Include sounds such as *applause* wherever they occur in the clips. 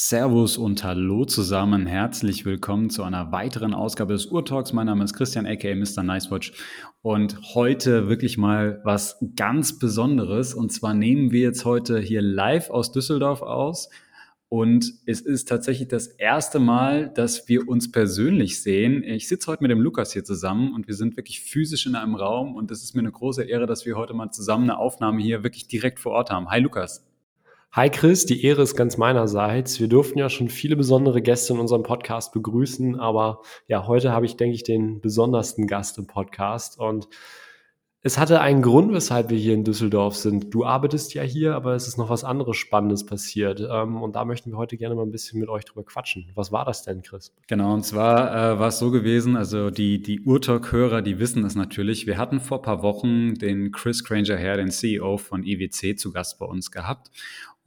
Servus und Hallo zusammen. Herzlich willkommen zu einer weiteren Ausgabe des Urtalks. Mein Name ist Christian, aka Mr. Nicewatch. Und heute wirklich mal was ganz Besonderes. Und zwar nehmen wir jetzt heute hier live aus Düsseldorf aus. Und es ist tatsächlich das erste Mal, dass wir uns persönlich sehen. Ich sitze heute mit dem Lukas hier zusammen und wir sind wirklich physisch in einem Raum. Und es ist mir eine große Ehre, dass wir heute mal zusammen eine Aufnahme hier wirklich direkt vor Ort haben. Hi Lukas. Hi Chris, die Ehre ist ganz meinerseits. Wir durften ja schon viele besondere Gäste in unserem Podcast begrüßen, aber ja, heute habe ich, denke ich, den besondersten Gast im Podcast und es hatte einen Grund, weshalb wir hier in Düsseldorf sind. Du arbeitest ja hier, aber es ist noch was anderes Spannendes passiert. Ähm, und da möchten wir heute gerne mal ein bisschen mit euch drüber quatschen. Was war das denn, Chris? Genau, und zwar äh, war es so gewesen, also die, die Urtalk-Hörer, die wissen es natürlich. Wir hatten vor ein paar Wochen den Chris Granger her, den CEO von IWC, zu Gast bei uns gehabt.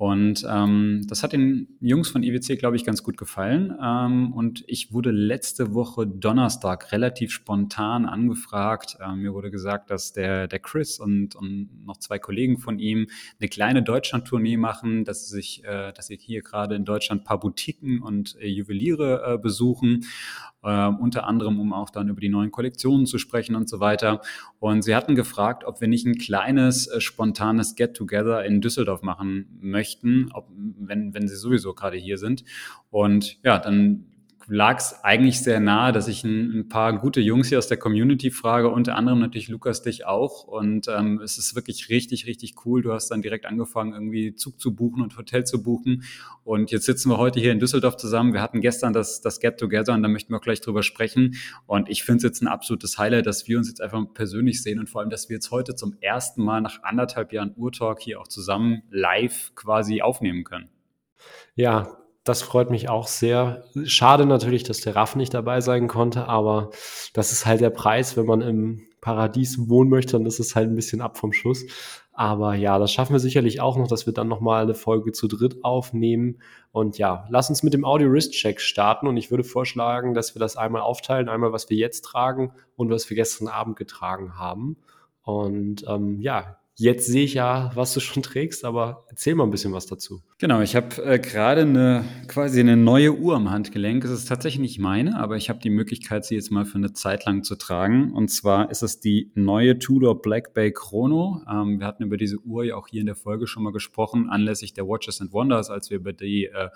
Und ähm, das hat den Jungs von IWC, glaube ich, ganz gut gefallen. Ähm, und ich wurde letzte Woche Donnerstag relativ spontan angefragt. Ähm, mir wurde gesagt, dass der, der Chris und, und noch zwei Kollegen von ihm eine kleine Deutschland-Tournee machen, dass sie sich, äh, dass sie hier gerade in Deutschland ein paar Boutiquen und äh, Juweliere äh, besuchen äh, unter anderem, um auch dann über die neuen Kollektionen zu sprechen und so weiter. Und sie hatten gefragt, ob wir nicht ein kleines, äh, spontanes Get-Together in Düsseldorf machen möchten, ob, wenn, wenn sie sowieso gerade hier sind. Und ja, dann lag es eigentlich sehr nahe, dass ich ein, ein, paar gute Jungs hier aus der Community frage, unter anderem natürlich Lukas dich auch. Und ähm, es ist wirklich richtig, richtig cool. Du hast dann direkt angefangen, irgendwie Zug zu buchen und Hotel zu buchen. Und jetzt sitzen wir heute hier in Düsseldorf zusammen. Wir hatten gestern das, das Get Together und da möchten wir auch gleich drüber sprechen. Und ich finde es jetzt ein absolutes Highlight, dass wir uns jetzt einfach persönlich sehen und vor allem, dass wir jetzt heute zum ersten Mal nach anderthalb Jahren Urtalk hier auch zusammen live quasi aufnehmen können. Ja, das freut mich auch sehr. Schade natürlich, dass der Raff nicht dabei sein konnte, aber das ist halt der Preis, wenn man im Paradies wohnen möchte, dann ist es halt ein bisschen ab vom Schuss. Aber ja, das schaffen wir sicherlich auch noch, dass wir dann nochmal eine Folge zu dritt aufnehmen. Und ja, lass uns mit dem Audio-Wrist-Check starten. Und ich würde vorschlagen, dass wir das einmal aufteilen. Einmal, was wir jetzt tragen und was wir gestern Abend getragen haben. Und ähm, ja, Jetzt sehe ich ja, was du schon trägst, aber erzähl mal ein bisschen was dazu. Genau, ich habe äh, gerade eine quasi eine neue Uhr am Handgelenk. Es ist tatsächlich nicht meine, aber ich habe die Möglichkeit, sie jetzt mal für eine Zeit lang zu tragen. Und zwar ist es die neue Tudor Black Bay Chrono. Ähm, wir hatten über diese Uhr ja auch hier in der Folge schon mal gesprochen, anlässlich der Watches and Wonders, als wir über die äh,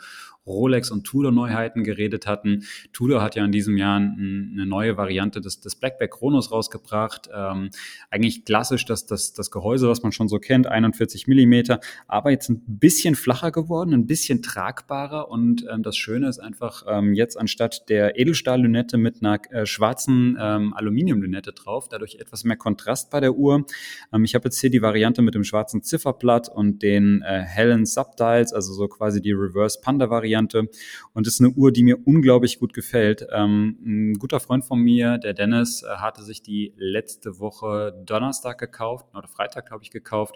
Rolex und Tudor Neuheiten geredet hatten. Tudor hat ja in diesem Jahr eine neue Variante des, des Black Bay Chronos rausgebracht. Ähm, eigentlich klassisch, dass das, das Gehäuse, was man schon so kennt, 41 Millimeter, aber jetzt ein bisschen flacher geworden, ein bisschen tragbarer und ähm, das Schöne ist einfach ähm, jetzt anstatt der Edelstahllünette mit einer äh, schwarzen ähm, Aluminiumlünette drauf, dadurch etwas mehr Kontrast bei der Uhr. Ähm, ich habe jetzt hier die Variante mit dem schwarzen Zifferblatt und den äh, hellen Subdials, also so quasi die Reverse Panda Variante und ist eine Uhr, die mir unglaublich gut gefällt. Ähm, ein guter Freund von mir, der Dennis, äh, hatte sich die letzte Woche Donnerstag gekauft oder Freitag, glaube ich, gekauft.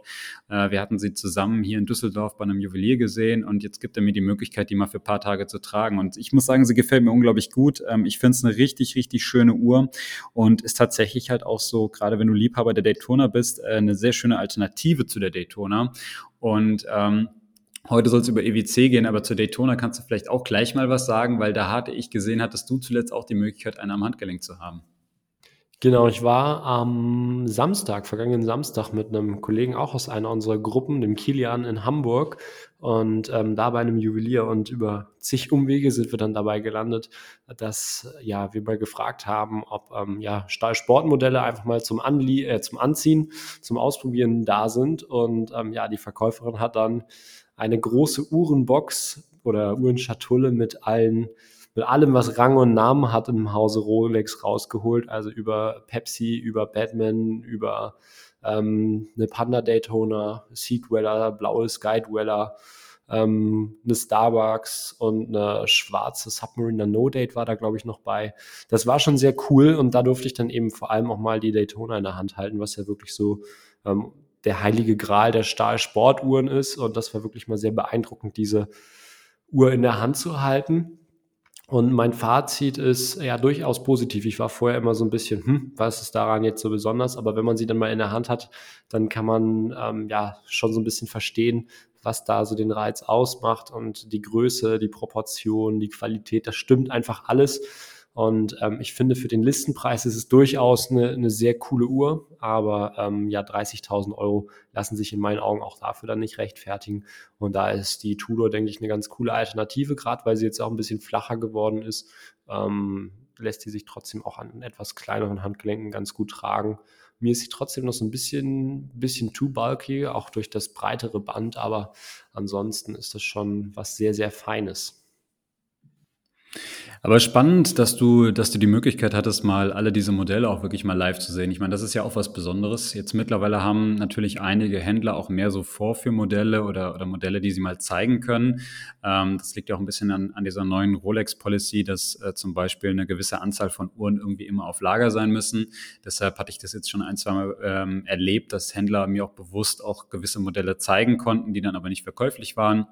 Äh, wir hatten sie zusammen hier in Düsseldorf bei einem Juwelier gesehen und jetzt gibt er mir die Möglichkeit, die mal für ein paar Tage zu tragen. Und ich muss sagen, sie gefällt mir unglaublich gut. Ähm, ich finde es eine richtig, richtig schöne Uhr und ist tatsächlich halt auch so, gerade wenn du Liebhaber der Daytona bist, äh, eine sehr schöne Alternative zu der Daytona. Und ähm, Heute soll es über EWC gehen, aber zu Daytona kannst du vielleicht auch gleich mal was sagen, weil da hatte ich gesehen, hattest du zuletzt auch die Möglichkeit, eine am Handgelenk zu haben. Genau, ich war am Samstag, vergangenen Samstag, mit einem Kollegen auch aus einer unserer Gruppen, dem Kilian in Hamburg und ähm, da bei einem Juwelier und über zig Umwege sind wir dann dabei gelandet, dass ja wir mal gefragt haben, ob ähm, ja Stahlsportmodelle einfach mal zum, Anlie äh, zum Anziehen, zum Ausprobieren da sind und ähm, ja die Verkäuferin hat dann eine große Uhrenbox oder Uhrenschatulle mit allen mit allem, was Rang und Namen hat im Hause Rolex rausgeholt, also über Pepsi, über Batman, über ähm, eine Panda Daytona, Seedweller, blaue Skydweller, ähm, eine Starbucks und eine schwarze Submariner No Date war da, glaube ich, noch bei. Das war schon sehr cool und da durfte ich dann eben vor allem auch mal die Daytona in der Hand halten, was ja wirklich so ähm, der heilige Gral der Stahl-Sportuhren ist und das war wirklich mal sehr beeindruckend, diese Uhr in der Hand zu halten. Und mein Fazit ist ja durchaus positiv. Ich war vorher immer so ein bisschen, hm, was ist daran jetzt so besonders? Aber wenn man sie dann mal in der Hand hat, dann kann man ähm, ja schon so ein bisschen verstehen, was da so den Reiz ausmacht und die Größe, die Proportion, die Qualität, das stimmt einfach alles. Und ähm, ich finde, für den Listenpreis ist es durchaus eine, eine sehr coole Uhr, aber ähm, ja, 30.000 Euro lassen sich in meinen Augen auch dafür dann nicht rechtfertigen. Und da ist die Tudor, denke ich, eine ganz coole Alternative, gerade weil sie jetzt auch ein bisschen flacher geworden ist. Ähm, lässt die sich trotzdem auch an etwas kleineren Handgelenken ganz gut tragen. Mir ist sie trotzdem noch so ein bisschen, bisschen too bulky, auch durch das breitere Band, aber ansonsten ist das schon was sehr, sehr Feines. Aber spannend, dass du, dass du die Möglichkeit hattest, mal alle diese Modelle auch wirklich mal live zu sehen. Ich meine, das ist ja auch was Besonderes. Jetzt mittlerweile haben natürlich einige Händler auch mehr so Vorführmodelle oder, oder Modelle, die sie mal zeigen können. Ähm, das liegt ja auch ein bisschen an, an dieser neuen Rolex-Policy, dass äh, zum Beispiel eine gewisse Anzahl von Uhren irgendwie immer auf Lager sein müssen. Deshalb hatte ich das jetzt schon ein, zwei Mal ähm, erlebt, dass Händler mir auch bewusst auch gewisse Modelle zeigen konnten, die dann aber nicht verkäuflich waren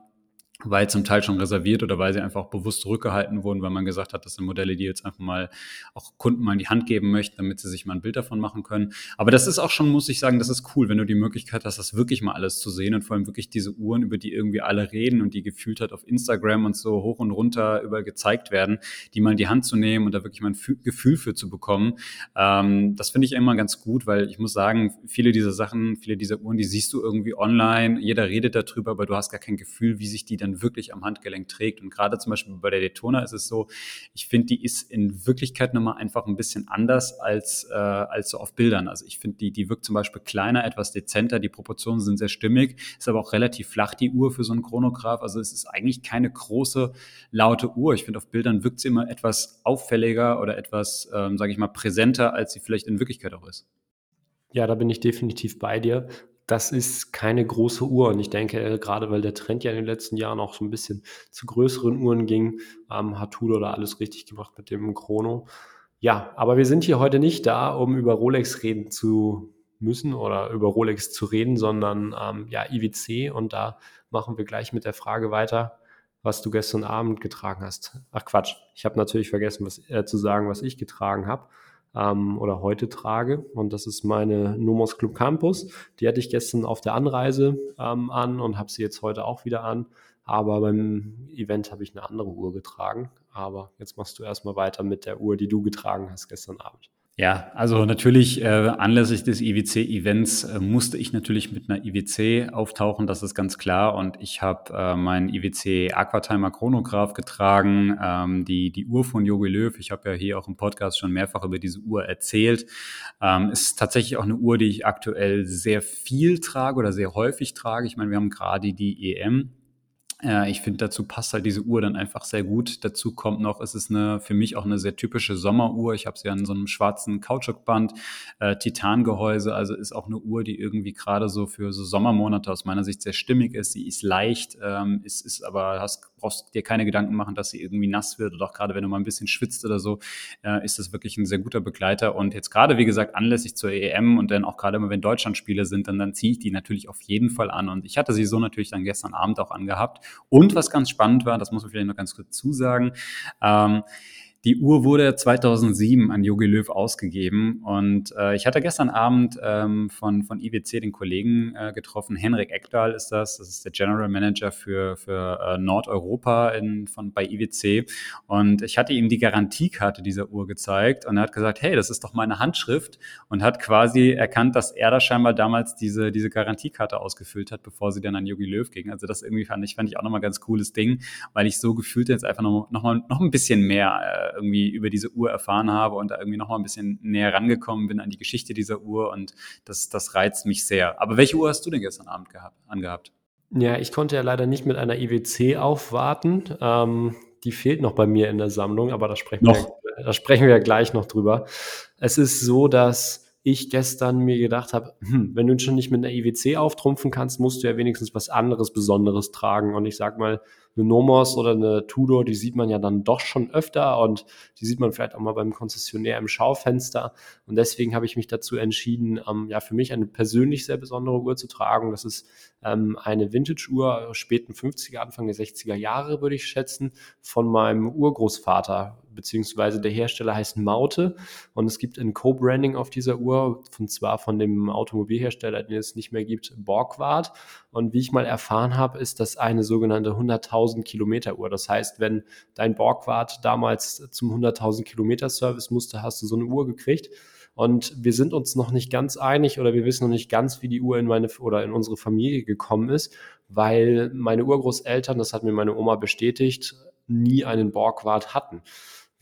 weil zum Teil schon reserviert oder weil sie einfach auch bewusst zurückgehalten wurden, weil man gesagt hat, das sind Modelle, die jetzt einfach mal auch Kunden mal in die Hand geben möchten, damit sie sich mal ein Bild davon machen können. Aber das ist auch schon, muss ich sagen, das ist cool, wenn du die Möglichkeit hast, das wirklich mal alles zu sehen und vor allem wirklich diese Uhren, über die irgendwie alle reden und die gefühlt hat auf Instagram und so hoch und runter überall gezeigt werden, die mal in die Hand zu nehmen und da wirklich mal ein Gefühl für zu bekommen. Ähm, das finde ich immer ganz gut, weil ich muss sagen, viele dieser Sachen, viele dieser Uhren, die siehst du irgendwie online, jeder redet darüber, aber du hast gar kein Gefühl, wie sich die dann dann wirklich am Handgelenk trägt. Und gerade zum Beispiel bei der Daytona ist es so, ich finde, die ist in Wirklichkeit nochmal einfach ein bisschen anders als, äh, als so auf Bildern. Also ich finde, die, die wirkt zum Beispiel kleiner, etwas dezenter, die Proportionen sind sehr stimmig, ist aber auch relativ flach, die Uhr für so einen Chronograph. Also es ist eigentlich keine große, laute Uhr. Ich finde, auf Bildern wirkt sie immer etwas auffälliger oder etwas, ähm, sage ich mal, präsenter, als sie vielleicht in Wirklichkeit auch ist. Ja, da bin ich definitiv bei dir das ist keine große Uhr. Und ich denke, äh, gerade weil der Trend ja in den letzten Jahren auch so ein bisschen zu größeren Uhren ging, ähm, hat Tudor da alles richtig gemacht mit dem Chrono. Ja, aber wir sind hier heute nicht da, um über Rolex reden zu müssen oder über Rolex zu reden, sondern ähm, ja, IWC. Und da machen wir gleich mit der Frage weiter, was du gestern Abend getragen hast. Ach Quatsch, ich habe natürlich vergessen, was äh, zu sagen, was ich getragen habe ähm, oder heute trage. Und das ist meine Nomos Club Campus. Die hatte ich gestern auf der Anreise ähm, an und habe sie jetzt heute auch wieder an. Aber beim Event habe ich eine andere Uhr getragen. Aber jetzt machst du erstmal weiter mit der Uhr, die du getragen hast gestern Abend. Ja, also natürlich äh, anlässlich des IWC-Events äh, musste ich natürlich mit einer IWC auftauchen, das ist ganz klar. Und ich habe äh, meinen IWC Aquatimer Chronograph getragen, ähm, die, die Uhr von Jogi Löw. Ich habe ja hier auch im Podcast schon mehrfach über diese Uhr erzählt. Ähm, ist tatsächlich auch eine Uhr, die ich aktuell sehr viel trage oder sehr häufig trage. Ich meine, wir haben gerade die EM äh, ich finde, dazu passt halt diese Uhr dann einfach sehr gut. Dazu kommt noch, es ist eine, für mich auch eine sehr typische Sommeruhr. Ich habe sie an so einem schwarzen Kautschukband, äh, Titangehäuse, also ist auch eine Uhr, die irgendwie gerade so für so Sommermonate aus meiner Sicht sehr stimmig ist. Sie ist leicht, ähm, ist, ist aber, hast, brauchst dir keine Gedanken machen, dass sie irgendwie nass wird oder auch gerade wenn du mal ein bisschen schwitzt oder so, äh, ist das wirklich ein sehr guter Begleiter. Und jetzt gerade, wie gesagt, anlässlich zur EM und dann auch gerade immer, wenn Deutschlandspiele sind, dann, dann ziehe ich die natürlich auf jeden Fall an. Und ich hatte sie so natürlich dann gestern Abend auch angehabt. Und was ganz spannend war, das muss man vielleicht noch ganz kurz zusagen, ähm, die Uhr wurde 2007 an Jogi Löw ausgegeben und äh, ich hatte gestern Abend ähm, von, von IWC den Kollegen äh, getroffen. Henrik Eckdahl ist das, das ist der General Manager für, für äh, Nordeuropa in, von, bei IWC und ich hatte ihm die Garantiekarte dieser Uhr gezeigt und er hat gesagt, hey, das ist doch meine Handschrift und hat quasi erkannt, dass er da scheinbar damals diese, diese Garantiekarte ausgefüllt hat, bevor sie dann an Jogi Löw ging. Also das irgendwie fand ich, fand ich auch nochmal ganz cooles Ding, weil ich so gefühlt jetzt einfach noch, noch, noch ein bisschen mehr äh, irgendwie über diese Uhr erfahren habe und da irgendwie noch mal ein bisschen näher rangekommen bin an die Geschichte dieser Uhr und das, das reizt mich sehr. Aber welche Uhr hast du denn gestern Abend gehabt, angehabt? Ja, ich konnte ja leider nicht mit einer IWC aufwarten. Ähm, die fehlt noch bei mir in der Sammlung, aber da sprechen, noch. Wir, da sprechen wir gleich noch drüber. Es ist so, dass ich gestern mir gedacht habe, hm, wenn du schon nicht mit einer IWC auftrumpfen kannst, musst du ja wenigstens was anderes Besonderes tragen. Und ich sag mal, eine Nomos oder eine Tudor, die sieht man ja dann doch schon öfter und die sieht man vielleicht auch mal beim Konzessionär im Schaufenster. Und deswegen habe ich mich dazu entschieden, ähm, ja, für mich eine persönlich sehr besondere Uhr zu tragen. Das ist ähm, eine Vintage-Uhr, späten 50er, Anfang der 60er Jahre, würde ich schätzen, von meinem Urgroßvater beziehungsweise der Hersteller heißt Maute und es gibt ein Co-Branding auf dieser Uhr, und zwar von dem Automobilhersteller, den es nicht mehr gibt, Borgward. Und wie ich mal erfahren habe, ist das eine sogenannte 100.000 Kilometer Uhr. Das heißt, wenn dein Borgward damals zum 100.000 Kilometer Service musste, hast du so eine Uhr gekriegt. Und wir sind uns noch nicht ganz einig oder wir wissen noch nicht ganz, wie die Uhr in meine oder in unsere Familie gekommen ist, weil meine Urgroßeltern, das hat mir meine Oma bestätigt, nie einen Borgwart hatten.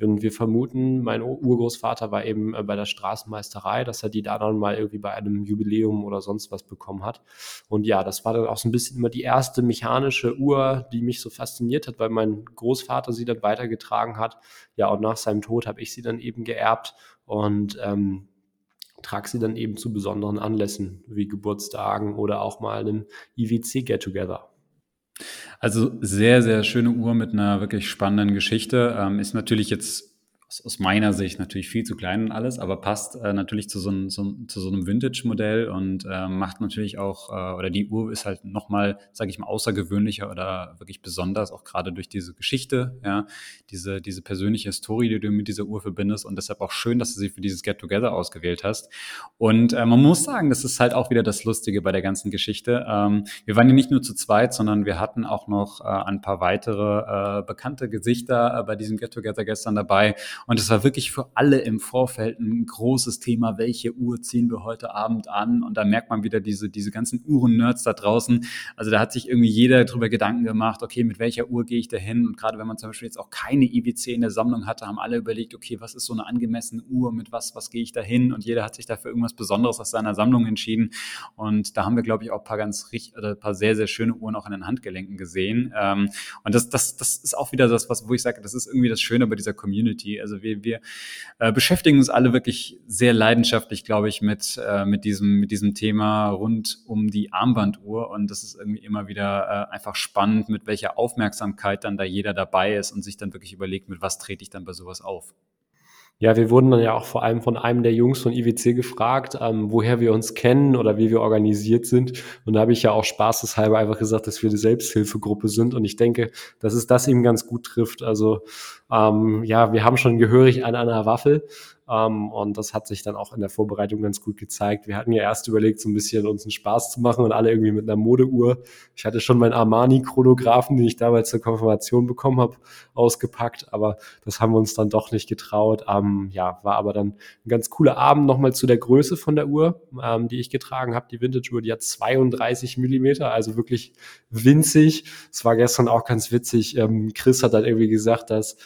Und wir vermuten, mein Urgroßvater war eben äh, bei der Straßenmeisterei, dass er die da dann mal irgendwie bei einem Jubiläum oder sonst was bekommen hat. Und ja, das war dann auch so ein bisschen immer die erste mechanische Uhr, die mich so fasziniert hat, weil mein Großvater sie dann weitergetragen hat. Ja, und nach seinem Tod habe ich sie dann eben geerbt und ähm, trage sie dann eben zu besonderen Anlässen wie Geburtstagen oder auch mal einem IWC Get-Together. Also sehr, sehr schöne Uhr mit einer wirklich spannenden Geschichte. Ähm, ist natürlich jetzt aus meiner Sicht natürlich viel zu klein und alles, aber passt äh, natürlich zu so, einem, so, zu so einem Vintage-Modell und äh, macht natürlich auch, äh, oder die Uhr ist halt nochmal, sage ich mal, außergewöhnlicher oder wirklich besonders, auch gerade durch diese Geschichte, ja, diese, diese persönliche Story, die du mit dieser Uhr verbindest und deshalb auch schön, dass du sie für dieses Get-Together ausgewählt hast. Und äh, man muss sagen, das ist halt auch wieder das Lustige bei der ganzen Geschichte. Ähm, wir waren ja nicht nur zu zweit, sondern wir hatten auch noch äh, ein paar weitere äh, bekannte Gesichter bei diesem Get-Together gestern dabei und es war wirklich für alle im Vorfeld ein großes Thema, welche Uhr ziehen wir heute Abend an? Und da merkt man wieder diese, diese ganzen Uhren-Nerds da draußen. Also da hat sich irgendwie jeder darüber Gedanken gemacht, okay, mit welcher Uhr gehe ich da hin? Und gerade wenn man zum Beispiel jetzt auch keine IWC in der Sammlung hatte, haben alle überlegt, okay, was ist so eine angemessene Uhr? Mit was, was gehe ich da hin? Und jeder hat sich dafür irgendwas Besonderes aus seiner Sammlung entschieden. Und da haben wir, glaube ich, auch ein paar ganz richtig, oder ein paar sehr, sehr schöne Uhren auch in den Handgelenken gesehen. Ähm, und das, das, das ist auch wieder das, was, wo ich sage, das ist irgendwie das Schöne bei dieser Community. Also wir, wir äh, beschäftigen uns alle wirklich sehr leidenschaftlich, glaube ich, mit, äh, mit, diesem, mit diesem Thema rund um die Armbanduhr. Und das ist irgendwie immer wieder äh, einfach spannend, mit welcher Aufmerksamkeit dann da jeder dabei ist und sich dann wirklich überlegt, mit was trete ich dann bei sowas auf. Ja, wir wurden dann ja auch vor allem von einem der Jungs von IWC gefragt, ähm, woher wir uns kennen oder wie wir organisiert sind. Und da habe ich ja auch spaßeshalber einfach gesagt, dass wir eine Selbsthilfegruppe sind. Und ich denke, dass es das eben ganz gut trifft. Also ähm, ja, wir haben schon gehörig an einer Waffel. Ähm, und das hat sich dann auch in der Vorbereitung ganz gut gezeigt. Wir hatten ja erst überlegt, so ein bisschen uns einen Spaß zu machen und alle irgendwie mit einer Modeuhr. Ich hatte schon meinen Armani-Chronographen, den ich damals zur Konfirmation bekommen habe, ausgepackt, aber das haben wir uns dann doch nicht getraut. Ähm, ja, war aber dann ein ganz cooler Abend nochmal zu der Größe von der Uhr, ähm, die ich getragen habe. Die Vintage-Uhr, die hat 32 Millimeter, also wirklich winzig. Es war gestern auch ganz witzig. Ähm, Chris hat dann irgendwie gesagt, dass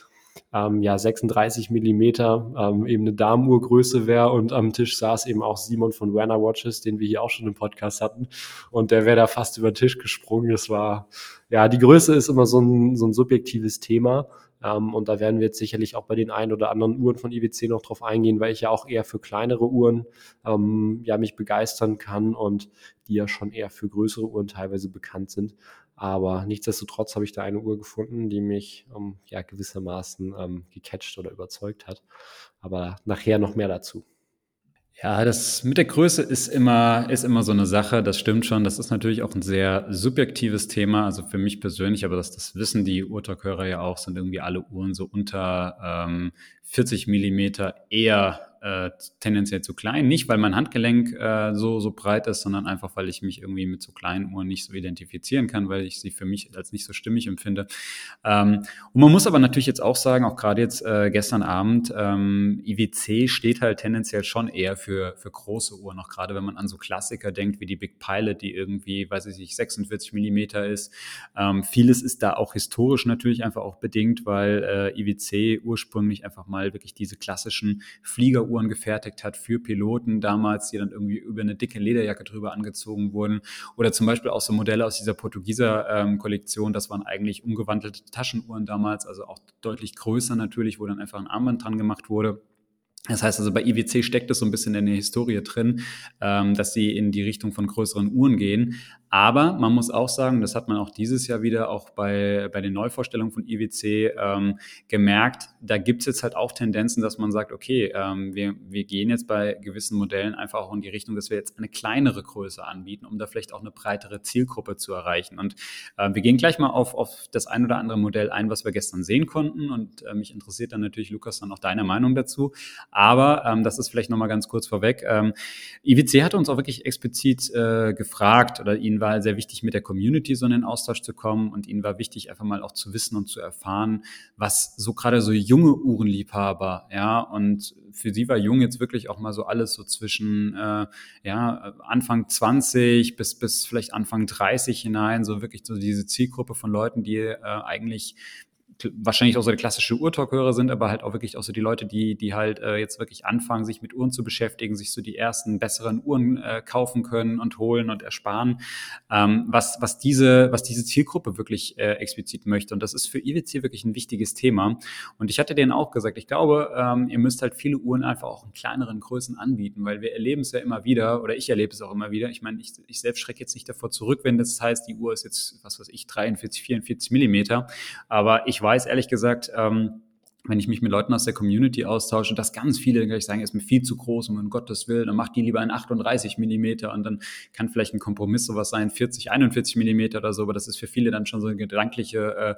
ähm, ja 36 Millimeter ähm, eben eine Damenuhrgröße wäre und am Tisch saß eben auch Simon von Werner Watches, den wir hier auch schon im Podcast hatten und der wäre da fast über den Tisch gesprungen. Das war ja die Größe ist immer so ein, so ein subjektives Thema. Ähm, und da werden wir jetzt sicherlich auch bei den ein oder anderen Uhren von IWC noch drauf eingehen, weil ich ja auch eher für kleinere Uhren ähm, ja mich begeistern kann und die ja schon eher für größere Uhren teilweise bekannt sind. Aber nichtsdestotrotz habe ich da eine Uhr gefunden, die mich ähm, ja gewissermaßen ähm, gecatcht oder überzeugt hat. Aber nachher noch mehr dazu. Ja, das mit der Größe ist immer, ist immer so eine Sache. Das stimmt schon. Das ist natürlich auch ein sehr subjektives Thema. Also für mich persönlich, aber das, das wissen die Urtalkhörer ja auch, sind irgendwie alle Uhren so unter ähm, 40 Millimeter eher äh, tendenziell zu klein. Nicht, weil mein Handgelenk äh, so, so breit ist, sondern einfach, weil ich mich irgendwie mit so kleinen Uhren nicht so identifizieren kann, weil ich sie für mich als nicht so stimmig empfinde. Ähm, und man muss aber natürlich jetzt auch sagen, auch gerade jetzt äh, gestern Abend, ähm, IWC steht halt tendenziell schon eher für, für große Uhren, auch gerade wenn man an so Klassiker denkt wie die Big Pilot, die irgendwie, weiß ich nicht, 46 Millimeter ist. Ähm, vieles ist da auch historisch natürlich einfach auch bedingt, weil äh, IWC ursprünglich einfach mal wirklich diese klassischen Flieger Uhren gefertigt hat für Piloten damals, die dann irgendwie über eine dicke Lederjacke drüber angezogen wurden. Oder zum Beispiel auch so Modelle aus dieser Portugieser ähm, Kollektion, das waren eigentlich umgewandelte Taschenuhren damals, also auch deutlich größer natürlich, wo dann einfach ein Armband dran gemacht wurde. Das heißt also, bei IWC steckt es so ein bisschen in der Historie drin, ähm, dass sie in die Richtung von größeren Uhren gehen. Aber man muss auch sagen, das hat man auch dieses Jahr wieder auch bei, bei den Neuvorstellungen von IWC ähm, gemerkt, da gibt es jetzt halt auch Tendenzen, dass man sagt, okay, ähm, wir, wir gehen jetzt bei gewissen Modellen einfach auch in die Richtung, dass wir jetzt eine kleinere Größe anbieten, um da vielleicht auch eine breitere Zielgruppe zu erreichen. Und äh, wir gehen gleich mal auf, auf das ein oder andere Modell ein, was wir gestern sehen konnten. Und äh, mich interessiert dann natürlich, Lukas, dann auch deine Meinung dazu. Aber ähm, das ist vielleicht nochmal ganz kurz vorweg. Ähm, IWC hatte uns auch wirklich explizit äh, gefragt oder ihnen war sehr wichtig, mit der Community so in den Austausch zu kommen und ihnen war wichtig, einfach mal auch zu wissen und zu erfahren, was so gerade so junge Uhrenliebhaber, ja, und für sie war jung jetzt wirklich auch mal so alles so zwischen äh, ja, Anfang 20 bis, bis vielleicht Anfang 30 hinein, so wirklich so diese Zielgruppe von Leuten, die äh, eigentlich wahrscheinlich auch so die klassische Uhrtalk-Hörer sind, aber halt auch wirklich auch so die Leute, die, die halt äh, jetzt wirklich anfangen, sich mit Uhren zu beschäftigen, sich so die ersten besseren Uhren äh, kaufen können und holen und ersparen, ähm, was, was, diese, was diese Zielgruppe wirklich äh, explizit möchte. Und das ist für IWC wirklich ein wichtiges Thema. Und ich hatte denen auch gesagt, ich glaube, ähm, ihr müsst halt viele Uhren einfach auch in kleineren Größen anbieten, weil wir erleben es ja immer wieder, oder ich erlebe es auch immer wieder. Ich meine, ich, ich selbst schrecke jetzt nicht davor zurück, wenn das heißt, die Uhr ist jetzt, was weiß ich, 43, 44 Millimeter. Aber ich weiß ehrlich gesagt, ähm, wenn ich mich mit Leuten aus der Community austausche, dass ganz viele gleich sagen, ist mir viel zu groß um Gottes Willen, dann macht die lieber in 38 Millimeter und dann kann vielleicht ein Kompromiss sowas sein, 40, 41 Millimeter oder so, aber das ist für viele dann schon so eine gedankliche äh,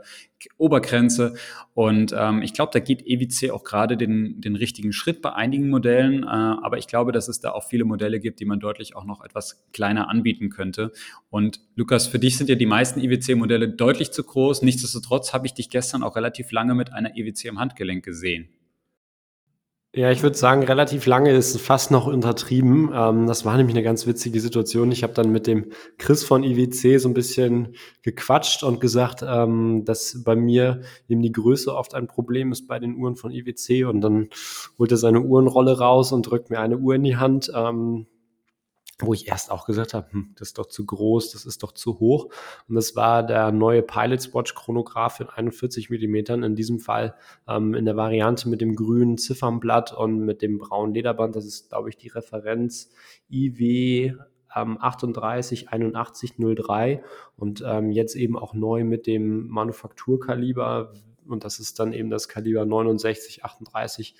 Obergrenze. Und ähm, ich glaube, da geht EWC auch gerade den, den richtigen Schritt bei einigen Modellen, äh, aber ich glaube, dass es da auch viele Modelle gibt, die man deutlich auch noch etwas kleiner anbieten könnte. Und Lukas, für dich sind ja die meisten EWC-Modelle deutlich zu groß, nichtsdestotrotz habe ich dich gestern auch relativ lange mit einer EWC im Hand Handgelenk gesehen? Ja, ich würde sagen, relativ lange ist fast noch untertrieben. Ähm, das war nämlich eine ganz witzige Situation. Ich habe dann mit dem Chris von IWC so ein bisschen gequatscht und gesagt, ähm, dass bei mir eben die Größe oft ein Problem ist bei den Uhren von IWC. Und dann holt er seine Uhrenrolle raus und drückt mir eine Uhr in die Hand. Ähm, wo ich erst auch gesagt habe, hm, das ist doch zu groß, das ist doch zu hoch. Und das war der neue Pilot's Watch Chronograph in 41 Millimetern, in diesem Fall ähm, in der Variante mit dem grünen Ziffernblatt und mit dem braunen Lederband. Das ist, glaube ich, die Referenz IW ähm, 388103 und ähm, jetzt eben auch neu mit dem Manufakturkaliber und das ist dann eben das Kaliber 6938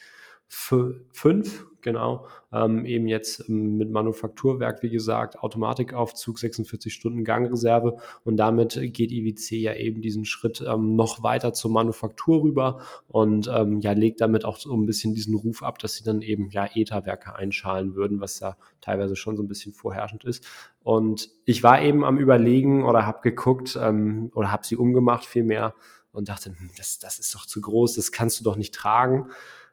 5, genau, ähm, eben jetzt ähm, mit Manufakturwerk, wie gesagt, Automatikaufzug, 46 Stunden Gangreserve und damit geht IWC ja eben diesen Schritt ähm, noch weiter zur Manufaktur rüber und ähm, ja, legt damit auch so ein bisschen diesen Ruf ab, dass sie dann eben ja ETA-Werke einschalen würden, was ja teilweise schon so ein bisschen vorherrschend ist. Und ich war eben am Überlegen oder habe geguckt ähm, oder habe sie umgemacht vielmehr und dachte, hm, das, das ist doch zu groß, das kannst du doch nicht tragen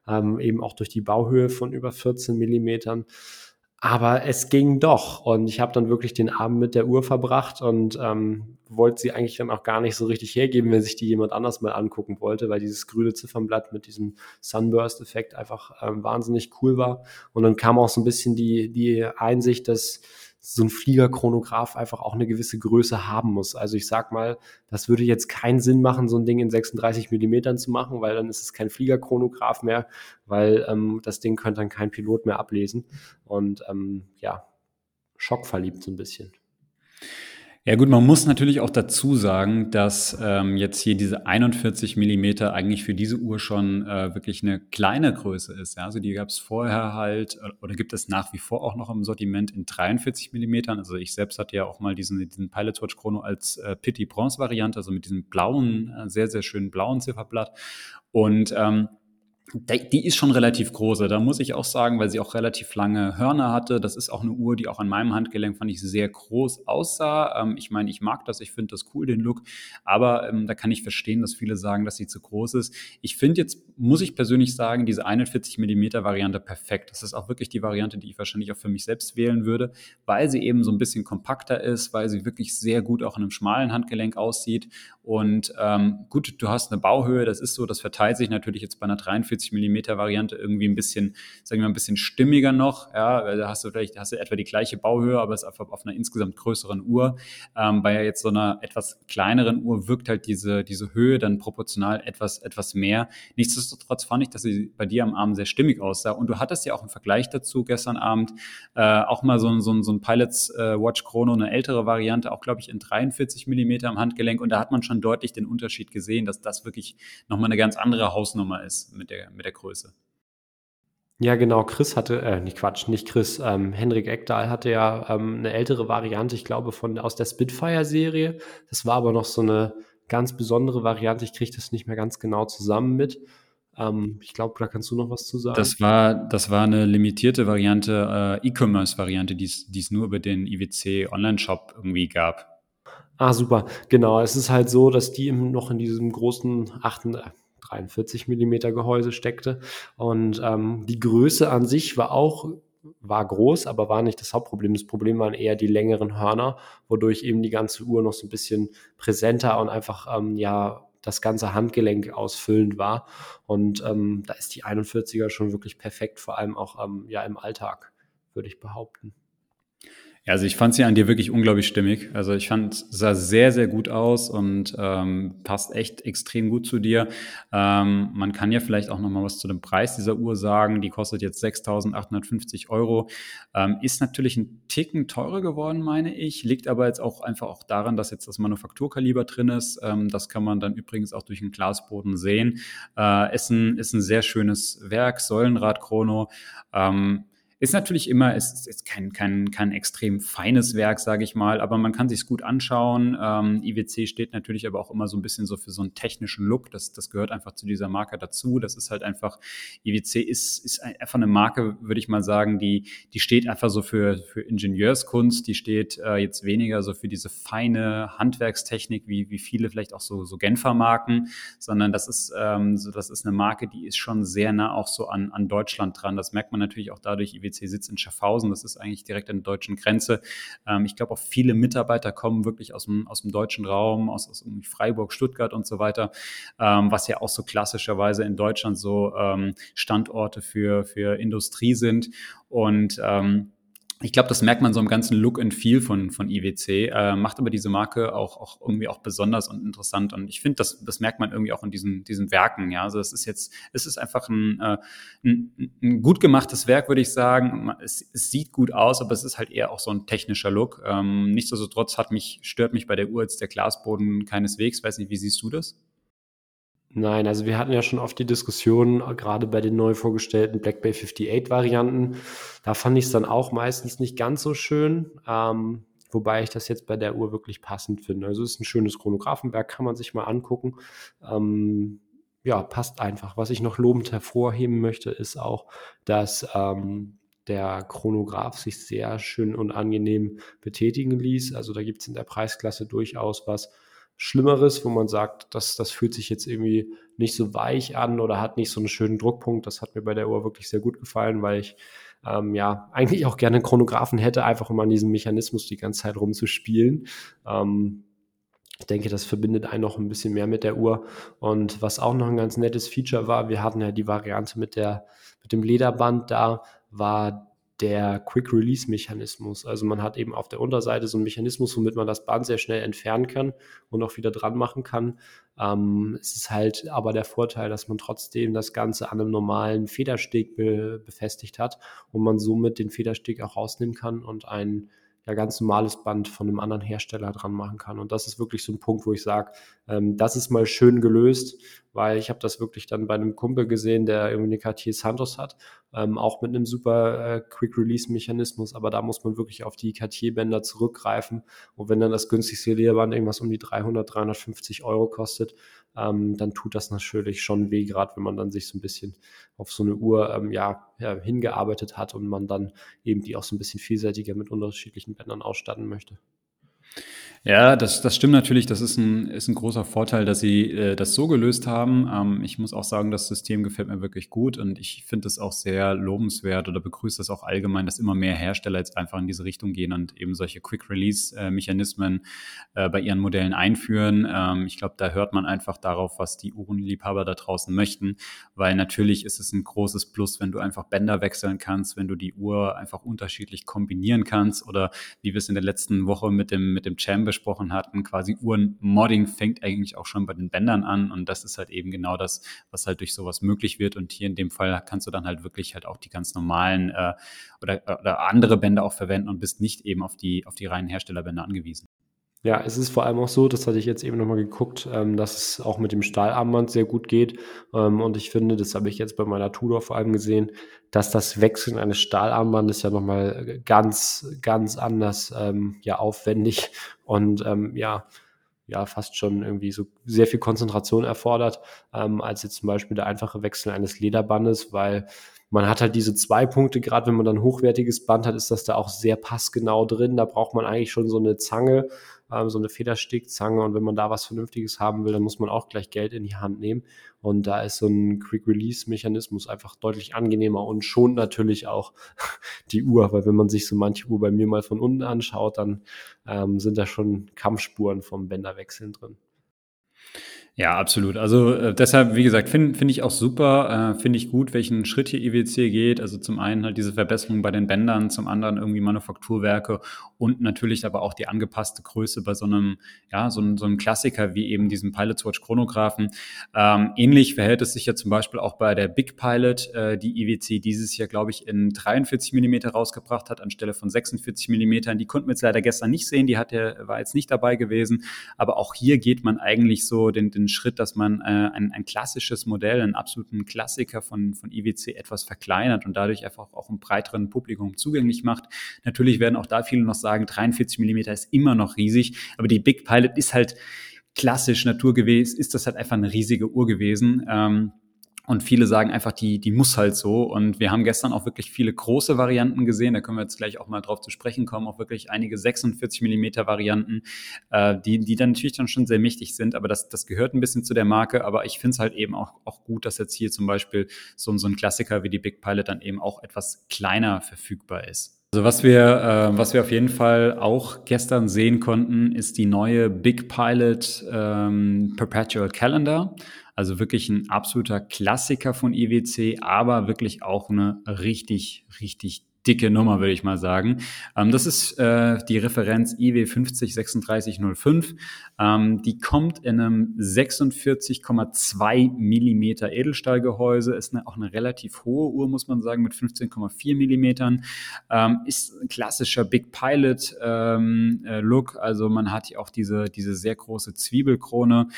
ähm, eben auch durch die Bauhöhe von über 14 Millimetern. Aber es ging doch und ich habe dann wirklich den Abend mit der Uhr verbracht und ähm, wollte sie eigentlich dann auch gar nicht so richtig hergeben, wenn sich die jemand anders mal angucken wollte, weil dieses grüne Ziffernblatt mit diesem Sunburst-Effekt einfach ähm, wahnsinnig cool war. Und dann kam auch so ein bisschen die, die Einsicht, dass so ein Fliegerchronograph einfach auch eine gewisse Größe haben muss. Also ich sag mal, das würde jetzt keinen Sinn machen, so ein Ding in 36 Millimetern zu machen, weil dann ist es kein Fliegerchronograph mehr, weil ähm, das Ding könnte dann kein Pilot mehr ablesen. Und ähm, ja, schockverliebt so ein bisschen. Ja gut, man muss natürlich auch dazu sagen, dass ähm, jetzt hier diese 41 Millimeter eigentlich für diese Uhr schon äh, wirklich eine kleine Größe ist. Ja? Also die gab es vorher halt äh, oder gibt es nach wie vor auch noch im Sortiment in 43 Millimetern. Also ich selbst hatte ja auch mal diesen, diesen Pilot Watch Chrono als äh, Pitty Bronze Variante, also mit diesem blauen, äh, sehr, sehr schönen blauen Zifferblatt. Und ähm, die ist schon relativ große. Da muss ich auch sagen, weil sie auch relativ lange Hörner hatte. Das ist auch eine Uhr, die auch an meinem Handgelenk fand ich sehr groß aussah. Ähm, ich meine, ich mag das, ich finde das cool, den Look. Aber ähm, da kann ich verstehen, dass viele sagen, dass sie zu groß ist. Ich finde jetzt, muss ich persönlich sagen, diese 41 Millimeter Variante perfekt. Das ist auch wirklich die Variante, die ich wahrscheinlich auch für mich selbst wählen würde, weil sie eben so ein bisschen kompakter ist, weil sie wirklich sehr gut auch in einem schmalen Handgelenk aussieht. Und ähm, gut, du hast eine Bauhöhe, das ist so, das verteilt sich natürlich jetzt bei einer 43 43 Millimeter Variante irgendwie ein bisschen, sagen wir mal, ein bisschen stimmiger noch. Ja, da hast du vielleicht hast du etwa die gleiche Bauhöhe, aber es einfach auf einer insgesamt größeren Uhr. Ähm, bei jetzt so einer etwas kleineren Uhr wirkt halt diese, diese Höhe dann proportional etwas, etwas mehr. Nichtsdestotrotz fand ich, dass sie bei dir am Arm sehr stimmig aussah. Und du hattest ja auch im Vergleich dazu gestern Abend äh, auch mal so, so, so ein Pilots äh, Watch Chrono, eine ältere Variante, auch glaube ich in 43 Millimeter am Handgelenk. Und da hat man schon deutlich den Unterschied gesehen, dass das wirklich nochmal eine ganz andere Hausnummer ist mit der, mit der Größe. Ja, genau. Chris hatte, äh, nicht Quatsch, nicht Chris, ähm, Henrik Eckdahl hatte ja ähm, eine ältere Variante, ich glaube, von aus der Spitfire-Serie. Das war aber noch so eine ganz besondere Variante. Ich kriege das nicht mehr ganz genau zusammen mit. Ähm, ich glaube, da kannst du noch was zu sagen. Das war, das war eine limitierte Variante, äh, E-Commerce-Variante, die es nur über den IWC Online-Shop irgendwie gab. Ah, super. Genau. Es ist halt so, dass die noch in diesem großen 8, 43 Millimeter Gehäuse steckte. Und ähm, die Größe an sich war auch war groß, aber war nicht das Hauptproblem. Das Problem waren eher die längeren Hörner, wodurch eben die ganze Uhr noch so ein bisschen präsenter und einfach ähm, ja das ganze Handgelenk ausfüllend war. Und ähm, da ist die 41er schon wirklich perfekt, vor allem auch ähm, ja im Alltag, würde ich behaupten. Also ich fand sie an dir wirklich unglaublich stimmig. Also ich fand, sah sehr, sehr gut aus und ähm, passt echt extrem gut zu dir. Ähm, man kann ja vielleicht auch noch mal was zu dem Preis dieser Uhr sagen. Die kostet jetzt 6.850 Euro. Ähm, ist natürlich ein Ticken teurer geworden, meine ich. Liegt aber jetzt auch einfach auch daran, dass jetzt das Manufakturkaliber drin ist. Ähm, das kann man dann übrigens auch durch den Glasboden sehen. Äh, ist, ein, ist ein sehr schönes Werk, Säulenradchrono. Ähm, ist natürlich immer, ist, ist kein, kein, kein extrem feines Werk, sage ich mal, aber man kann sich gut anschauen. Ähm, IWC steht natürlich aber auch immer so ein bisschen so für so einen technischen Look. Das, das gehört einfach zu dieser Marke dazu. Das ist halt einfach, IWC ist, ist einfach eine Marke, würde ich mal sagen, die, die steht einfach so für, für Ingenieurskunst, die steht äh, jetzt weniger so für diese feine Handwerkstechnik, wie, wie viele vielleicht auch so, so Genfer Marken, sondern das ist, ähm, so, das ist eine Marke, die ist schon sehr nah auch so an, an Deutschland dran. Das merkt man natürlich auch dadurch, IWC PwC sitzt in Schaffhausen, das ist eigentlich direkt an der deutschen Grenze. Ähm, ich glaube auch viele Mitarbeiter kommen wirklich aus dem, aus dem deutschen Raum, aus, aus Freiburg, Stuttgart und so weiter, ähm, was ja auch so klassischerweise in Deutschland so ähm, Standorte für, für Industrie sind. Und ähm, ich glaube, das merkt man so im ganzen Look and Feel von, von IWC, äh, macht aber diese Marke auch, auch irgendwie auch besonders und interessant. Und ich finde, das, das merkt man irgendwie auch in diesen, diesen Werken. Ja, also es ist jetzt, es ist einfach ein, äh, ein, ein gut gemachtes Werk, würde ich sagen. Es, es sieht gut aus, aber es ist halt eher auch so ein technischer Look. Ähm, nichtsdestotrotz hat mich, stört mich bei der Uhr jetzt der Glasboden keineswegs. Weiß nicht, wie siehst du das? Nein, also wir hatten ja schon oft die Diskussion, äh, gerade bei den neu vorgestellten Black Bay 58 Varianten. Da fand ich es dann auch meistens nicht ganz so schön, ähm, wobei ich das jetzt bei der Uhr wirklich passend finde. Also es ist ein schönes Chronographenwerk, kann man sich mal angucken. Ähm, ja, passt einfach. Was ich noch lobend hervorheben möchte, ist auch, dass ähm, der Chronograph sich sehr schön und angenehm betätigen ließ. Also da gibt es in der Preisklasse durchaus was Schlimmeres, wo man sagt, das, das fühlt sich jetzt irgendwie nicht so weich an oder hat nicht so einen schönen Druckpunkt. Das hat mir bei der Uhr wirklich sehr gut gefallen, weil ich ähm, ja eigentlich auch gerne einen Chronographen hätte, einfach um an diesem Mechanismus die ganze Zeit rumzuspielen. Ähm, ich denke, das verbindet einen noch ein bisschen mehr mit der Uhr. Und was auch noch ein ganz nettes Feature war, wir hatten ja die Variante mit, der, mit dem Lederband da, war der Quick-Release-Mechanismus. Also man hat eben auf der Unterseite so einen Mechanismus, womit man das Band sehr schnell entfernen kann und auch wieder dran machen kann. Ähm, es ist halt aber der Vorteil, dass man trotzdem das Ganze an einem normalen Federsteg be befestigt hat und man somit den Federsteg auch rausnehmen kann und einen ja ganz normales Band von einem anderen Hersteller dran machen kann. Und das ist wirklich so ein Punkt, wo ich sage, ähm, das ist mal schön gelöst, weil ich habe das wirklich dann bei einem Kumpel gesehen, der irgendwie eine Cartier Santos hat, ähm, auch mit einem super äh, Quick-Release-Mechanismus, aber da muss man wirklich auf die Cartier-Bänder zurückgreifen. Und wenn dann das günstigste Lederband irgendwas um die 300, 350 Euro kostet, ähm, dann tut das natürlich schon weh, gerade wenn man dann sich so ein bisschen auf so eine Uhr ähm, ja, ja, hingearbeitet hat und man dann eben die auch so ein bisschen vielseitiger mit unterschiedlichen Bändern ausstatten möchte. Ja, das, das stimmt natürlich. Das ist ein, ist ein großer Vorteil, dass sie äh, das so gelöst haben. Ähm, ich muss auch sagen, das System gefällt mir wirklich gut und ich finde es auch sehr lobenswert oder begrüße das auch allgemein, dass immer mehr Hersteller jetzt einfach in diese Richtung gehen und eben solche Quick-Release-Mechanismen äh, bei ihren Modellen einführen. Ähm, ich glaube, da hört man einfach darauf, was die Uhrenliebhaber da draußen möchten, weil natürlich ist es ein großes Plus, wenn du einfach Bänder wechseln kannst, wenn du die Uhr einfach unterschiedlich kombinieren kannst oder wie wir es in der letzten Woche mit dem, mit dem Chamber besprochen hatten, quasi Uhrenmodding fängt eigentlich auch schon bei den Bändern an und das ist halt eben genau das, was halt durch sowas möglich wird und hier in dem Fall kannst du dann halt wirklich halt auch die ganz normalen äh, oder, oder andere Bänder auch verwenden und bist nicht eben auf die, auf die reinen Herstellerbänder angewiesen. Ja, es ist vor allem auch so, das hatte ich jetzt eben nochmal geguckt, ähm, dass es auch mit dem Stahlarmband sehr gut geht. Ähm, und ich finde, das habe ich jetzt bei meiner Tudor vor allem gesehen, dass das Wechseln eines Stahlarmbandes ja nochmal ganz, ganz anders ähm, ja aufwendig *laughs* und ähm, ja, ja, fast schon irgendwie so sehr viel Konzentration erfordert, ähm, als jetzt zum Beispiel der einfache Wechsel eines Lederbandes, weil man hat halt diese zwei Punkte, gerade wenn man dann hochwertiges Band hat, ist das da auch sehr passgenau drin. Da braucht man eigentlich schon so eine Zange, ähm, so eine Federstickzange. Und wenn man da was Vernünftiges haben will, dann muss man auch gleich Geld in die Hand nehmen. Und da ist so ein Quick-Release-Mechanismus einfach deutlich angenehmer und schont natürlich auch *laughs* die Uhr, weil wenn man sich so manche Uhr bei mir mal von unten anschaut, dann ähm, sind da schon Kampfspuren vom Bänderwechseln drin. Ja, absolut. Also äh, deshalb, wie gesagt, finde find ich auch super, äh, finde ich gut, welchen Schritt hier IWC geht. Also zum einen halt diese Verbesserung bei den Bändern, zum anderen irgendwie Manufakturwerke und natürlich aber auch die angepasste Größe bei so einem, ja, so, so einem Klassiker wie eben diesem Pilot Watch Chronographen. Ähm, ähnlich verhält es sich ja zum Beispiel auch bei der Big Pilot, äh, die IWC dieses Jahr, glaube ich, in 43 Millimeter rausgebracht hat, anstelle von 46 Millimetern. Die konnten wir jetzt leider gestern nicht sehen, die hat ja, war jetzt nicht dabei gewesen. Aber auch hier geht man eigentlich so den, den Schritt, dass man äh, ein, ein klassisches Modell, einen absoluten Klassiker von, von IWC etwas verkleinert und dadurch einfach auch einem breiteren Publikum zugänglich macht. Natürlich werden auch da viele noch sagen, 43 Millimeter ist immer noch riesig, aber die Big Pilot ist halt klassisch naturgemäß, ist das halt einfach eine riesige Uhr gewesen. Ähm, und viele sagen einfach, die, die muss halt so. Und wir haben gestern auch wirklich viele große Varianten gesehen. Da können wir jetzt gleich auch mal drauf zu sprechen kommen. Auch wirklich einige 46 Millimeter Varianten, äh, die, die dann natürlich dann schon sehr mächtig sind. Aber das, das gehört ein bisschen zu der Marke. Aber ich finde es halt eben auch, auch gut, dass jetzt hier zum Beispiel so, so ein Klassiker wie die Big Pilot dann eben auch etwas kleiner verfügbar ist. Also was wir, äh, was wir auf jeden Fall auch gestern sehen konnten, ist die neue Big Pilot ähm, Perpetual Calendar. Also wirklich ein absoluter Klassiker von IWC, aber wirklich auch eine richtig, richtig dicke Nummer, würde ich mal sagen. Ähm, das ist äh, die Referenz IW 503605. Ähm, die kommt in einem 46,2 Millimeter Edelstahlgehäuse, ist eine, auch eine relativ hohe Uhr, muss man sagen, mit 15,4 Millimetern. Ähm, ist ein klassischer Big Pilot ähm, äh, Look, also man hat auch diese, diese sehr große Zwiebelkrone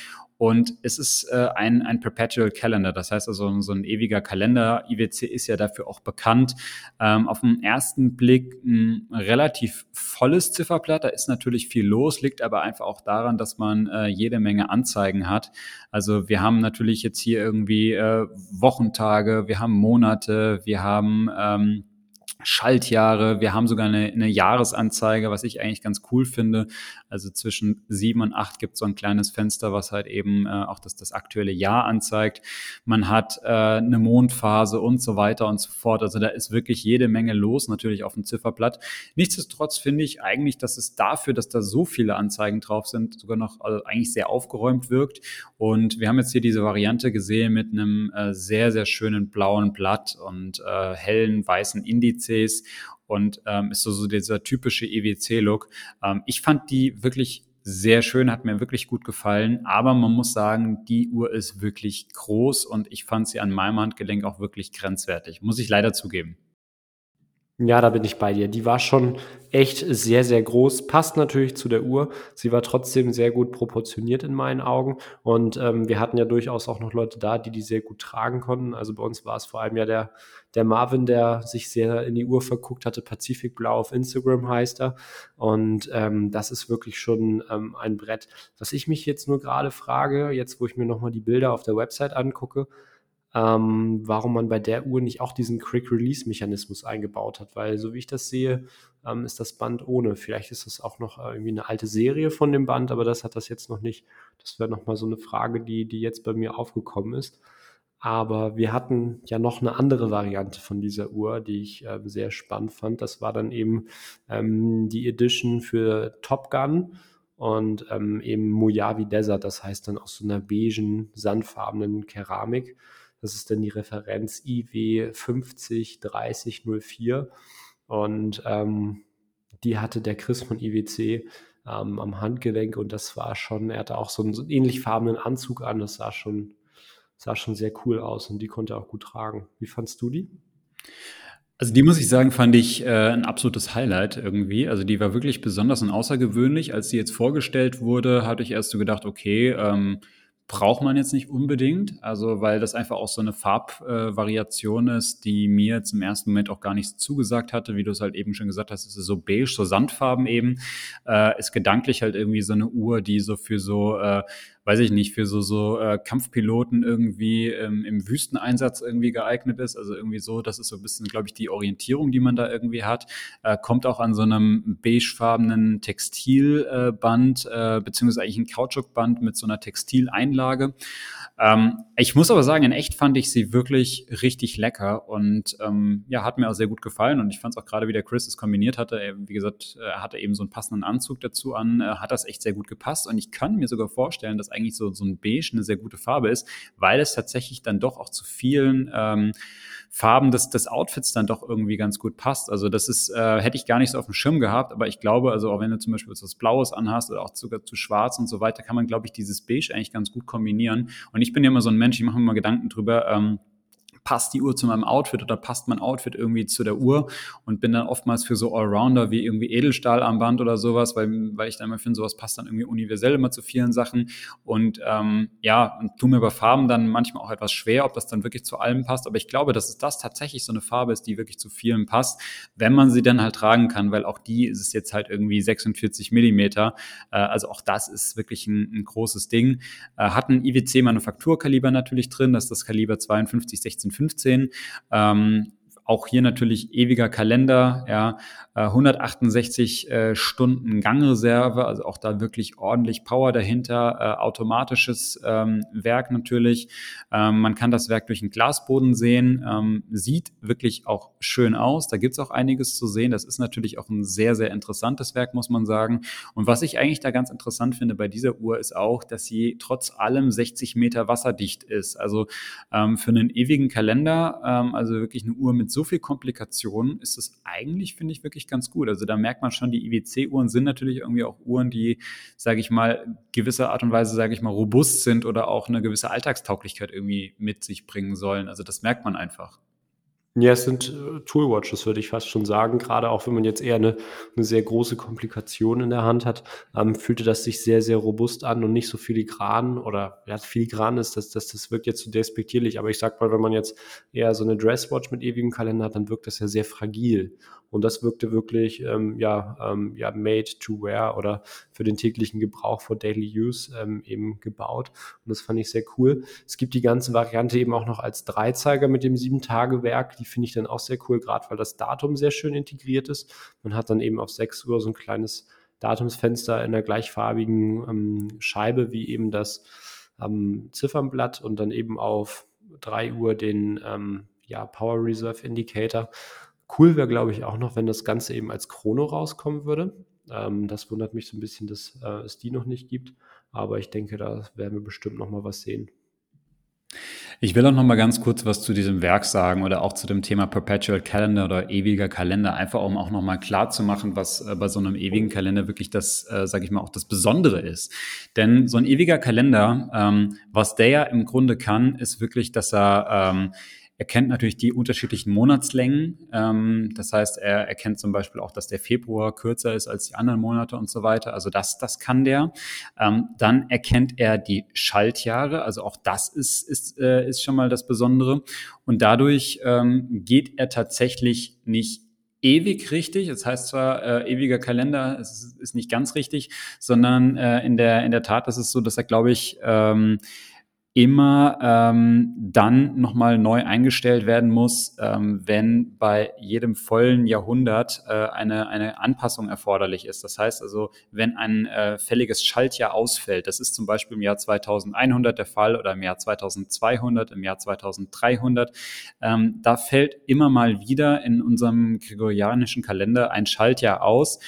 und es ist äh, ein, ein Perpetual Calendar, das heißt also so ein ewiger Kalender. IWC ist ja dafür auch bekannt. Ähm, auf den ersten Blick ein relativ volles Zifferblatt, da ist natürlich viel los, liegt aber einfach auch daran, dass man äh, jede Menge Anzeigen hat. Also wir haben natürlich jetzt hier irgendwie äh, Wochentage, wir haben Monate, wir haben ähm, Schaltjahre. Wir haben sogar eine, eine Jahresanzeige, was ich eigentlich ganz cool finde. Also zwischen sieben und acht gibt es so ein kleines Fenster, was halt eben äh, auch das, das aktuelle Jahr anzeigt. Man hat äh, eine Mondphase und so weiter und so fort. Also da ist wirklich jede Menge los, natürlich auf dem Zifferblatt. Nichtsdestotrotz finde ich eigentlich, dass es dafür, dass da so viele Anzeigen drauf sind, sogar noch also eigentlich sehr aufgeräumt wirkt. Und wir haben jetzt hier diese Variante gesehen mit einem äh, sehr, sehr schönen blauen Blatt und äh, hellen weißen Indizes und ähm, ist so, so dieser typische EWC-Look. Ähm, ich fand die wirklich sehr schön, hat mir wirklich gut gefallen, aber man muss sagen, die Uhr ist wirklich groß und ich fand sie an meinem Handgelenk auch wirklich grenzwertig, muss ich leider zugeben. Ja, da bin ich bei dir. Die war schon echt sehr, sehr groß. Passt natürlich zu der Uhr. Sie war trotzdem sehr gut proportioniert in meinen Augen. Und ähm, wir hatten ja durchaus auch noch Leute da, die die sehr gut tragen konnten. Also bei uns war es vor allem ja der, der Marvin, der sich sehr in die Uhr verguckt hatte. Pazifikblau auf Instagram heißt er. Und ähm, das ist wirklich schon ähm, ein Brett. Was ich mich jetzt nur gerade frage, jetzt wo ich mir nochmal die Bilder auf der Website angucke, ähm, warum man bei der Uhr nicht auch diesen Quick-Release-Mechanismus eingebaut hat, weil so wie ich das sehe, ähm, ist das Band ohne. Vielleicht ist das auch noch äh, irgendwie eine alte Serie von dem Band, aber das hat das jetzt noch nicht. Das wäre nochmal so eine Frage, die, die jetzt bei mir aufgekommen ist. Aber wir hatten ja noch eine andere Variante von dieser Uhr, die ich äh, sehr spannend fand. Das war dann eben ähm, die Edition für Top Gun und ähm, eben Mojave Desert. Das heißt dann aus so einer beigen, sandfarbenen Keramik. Das ist dann die Referenz IW 503004. Und ähm, die hatte der Chris von IWC ähm, am Handgelenk und das war schon, er hatte auch so einen, so einen ähnlich farbenen Anzug an. Das sah schon sah schon sehr cool aus und die konnte er auch gut tragen. Wie fandst du die? Also die muss ich sagen, fand ich äh, ein absolutes Highlight irgendwie. Also die war wirklich besonders und außergewöhnlich. Als sie jetzt vorgestellt wurde, hatte ich erst so gedacht, okay, ähm, braucht man jetzt nicht unbedingt. Also weil das einfach auch so eine Farbvariation äh, ist, die mir jetzt im ersten Moment auch gar nicht zugesagt hatte. Wie du es halt eben schon gesagt hast, ist es so beige, so Sandfarben eben. Äh, ist gedanklich halt irgendwie so eine Uhr, die so für so äh, weiß ich nicht, für so, so äh, Kampfpiloten irgendwie ähm, im Wüsteneinsatz irgendwie geeignet ist. Also irgendwie so, das ist so ein bisschen, glaube ich, die Orientierung, die man da irgendwie hat. Äh, kommt auch an so einem beigefarbenen Textilband, äh, beziehungsweise eigentlich ein Kautschukband mit so einer Textileinlage. Ähm, ich muss aber sagen, in echt fand ich sie wirklich richtig lecker und ähm, ja, hat mir auch sehr gut gefallen und ich fand es auch gerade, wie der Chris es kombiniert hatte. Er, wie gesagt, er hatte eben so einen passenden Anzug dazu an, äh, hat das echt sehr gut gepasst und ich kann mir sogar vorstellen, dass eigentlich so, so ein Beige eine sehr gute Farbe ist, weil es tatsächlich dann doch auch zu vielen ähm, Farben des, des Outfits dann doch irgendwie ganz gut passt. Also das ist, äh, hätte ich gar nicht so auf dem Schirm gehabt, aber ich glaube, also auch wenn du zum Beispiel was Blaues anhast oder auch sogar zu schwarz und so weiter, kann man, glaube ich, dieses Beige eigentlich ganz gut kombinieren. Und ich bin ja immer so ein Mensch, ich mache mir mal Gedanken drüber, ähm, passt die Uhr zu meinem Outfit oder passt mein Outfit irgendwie zu der Uhr und bin dann oftmals für so Allrounder wie irgendwie Edelstahlarmband oder sowas, weil, weil ich dann immer finde, sowas passt dann irgendwie universell immer zu vielen Sachen. Und ähm, ja, und tu mir bei Farben dann manchmal auch etwas schwer, ob das dann wirklich zu allem passt, aber ich glaube, dass es das tatsächlich so eine Farbe ist, die wirklich zu vielen passt, wenn man sie dann halt tragen kann, weil auch die ist es jetzt halt irgendwie 46 Millimeter, äh, also auch das ist wirklich ein, ein großes Ding, äh, hat ein IWC Manufakturkaliber natürlich drin, das ist das Kaliber 52 16 15. Ähm, auch hier natürlich ewiger Kalender, ja, 168 äh, äh, Stunden Gangreserve, also auch da wirklich ordentlich Power dahinter, äh, automatisches ähm, Werk natürlich. Ähm, man kann das Werk durch einen Glasboden sehen, ähm, sieht wirklich auch schön aus. Da gibt's auch einiges zu sehen. Das ist natürlich auch ein sehr, sehr interessantes Werk, muss man sagen. Und was ich eigentlich da ganz interessant finde bei dieser Uhr ist auch, dass sie trotz allem 60 Meter wasserdicht ist. Also ähm, für einen ewigen Kalender, ähm, also wirklich eine Uhr mit so viel Komplikationen, ist das eigentlich, finde ich, wirklich ganz gut. Also da merkt man schon, die IWC-Uhren sind natürlich irgendwie auch Uhren, die, sage ich mal, gewisser Art und Weise, sage ich mal, robust sind oder auch eine gewisse Alltagstauglichkeit irgendwie mit sich bringen sollen. Also das merkt man einfach. Ja, es sind äh, Toolwatches, würde ich fast schon sagen. Gerade auch wenn man jetzt eher eine, eine sehr große Komplikation in der Hand hat, ähm, fühlte das sich sehr, sehr robust an und nicht so filigran oder ja, filigran ist, das, das, das wirkt jetzt zu so despektierlich. Aber ich sag mal, wenn man jetzt eher so eine Dresswatch mit ewigem Kalender hat, dann wirkt das ja sehr fragil. Und das wirkte wirklich ähm, ja, ähm, ja, made to wear oder für den täglichen Gebrauch for daily use ähm, eben gebaut. Und das fand ich sehr cool. Es gibt die ganze Variante eben auch noch als Dreizeiger mit dem Sieben-Tage-Werk. Die finde ich dann auch sehr cool, gerade weil das Datum sehr schön integriert ist. Man hat dann eben auf 6 Uhr so ein kleines Datumsfenster in der gleichfarbigen ähm, Scheibe wie eben das ähm, Ziffernblatt und dann eben auf 3 Uhr den ähm, ja, Power Reserve Indicator. Cool wäre, glaube ich, auch noch, wenn das Ganze eben als Chrono rauskommen würde. Ähm, das wundert mich so ein bisschen, dass äh, es die noch nicht gibt. Aber ich denke, da werden wir bestimmt noch mal was sehen. Ich will auch noch mal ganz kurz was zu diesem Werk sagen oder auch zu dem Thema Perpetual Calendar oder ewiger Kalender, einfach um auch noch mal klar zu machen, was äh, bei so einem ewigen Kalender wirklich das, äh, sage ich mal, auch das Besondere ist. Denn so ein ewiger Kalender, ähm, was der ja im Grunde kann, ist wirklich, dass er ähm, er kennt natürlich die unterschiedlichen Monatslängen. Ähm, das heißt, er erkennt zum Beispiel auch, dass der Februar kürzer ist als die anderen Monate und so weiter. Also das, das kann der. Ähm, dann erkennt er die Schaltjahre. Also auch das ist, ist, äh, ist schon mal das Besondere. Und dadurch ähm, geht er tatsächlich nicht ewig richtig. Das heißt zwar äh, ewiger Kalender, es ist, ist nicht ganz richtig, sondern äh, in der in der Tat ist es so, dass er glaube ich ähm, immer ähm, dann nochmal neu eingestellt werden muss, ähm, wenn bei jedem vollen Jahrhundert äh, eine, eine Anpassung erforderlich ist. Das heißt also, wenn ein äh, fälliges Schaltjahr ausfällt, das ist zum Beispiel im Jahr 2100 der Fall oder im Jahr 2200, im Jahr 2300, ähm, da fällt immer mal wieder in unserem gregorianischen Kalender ein Schaltjahr aus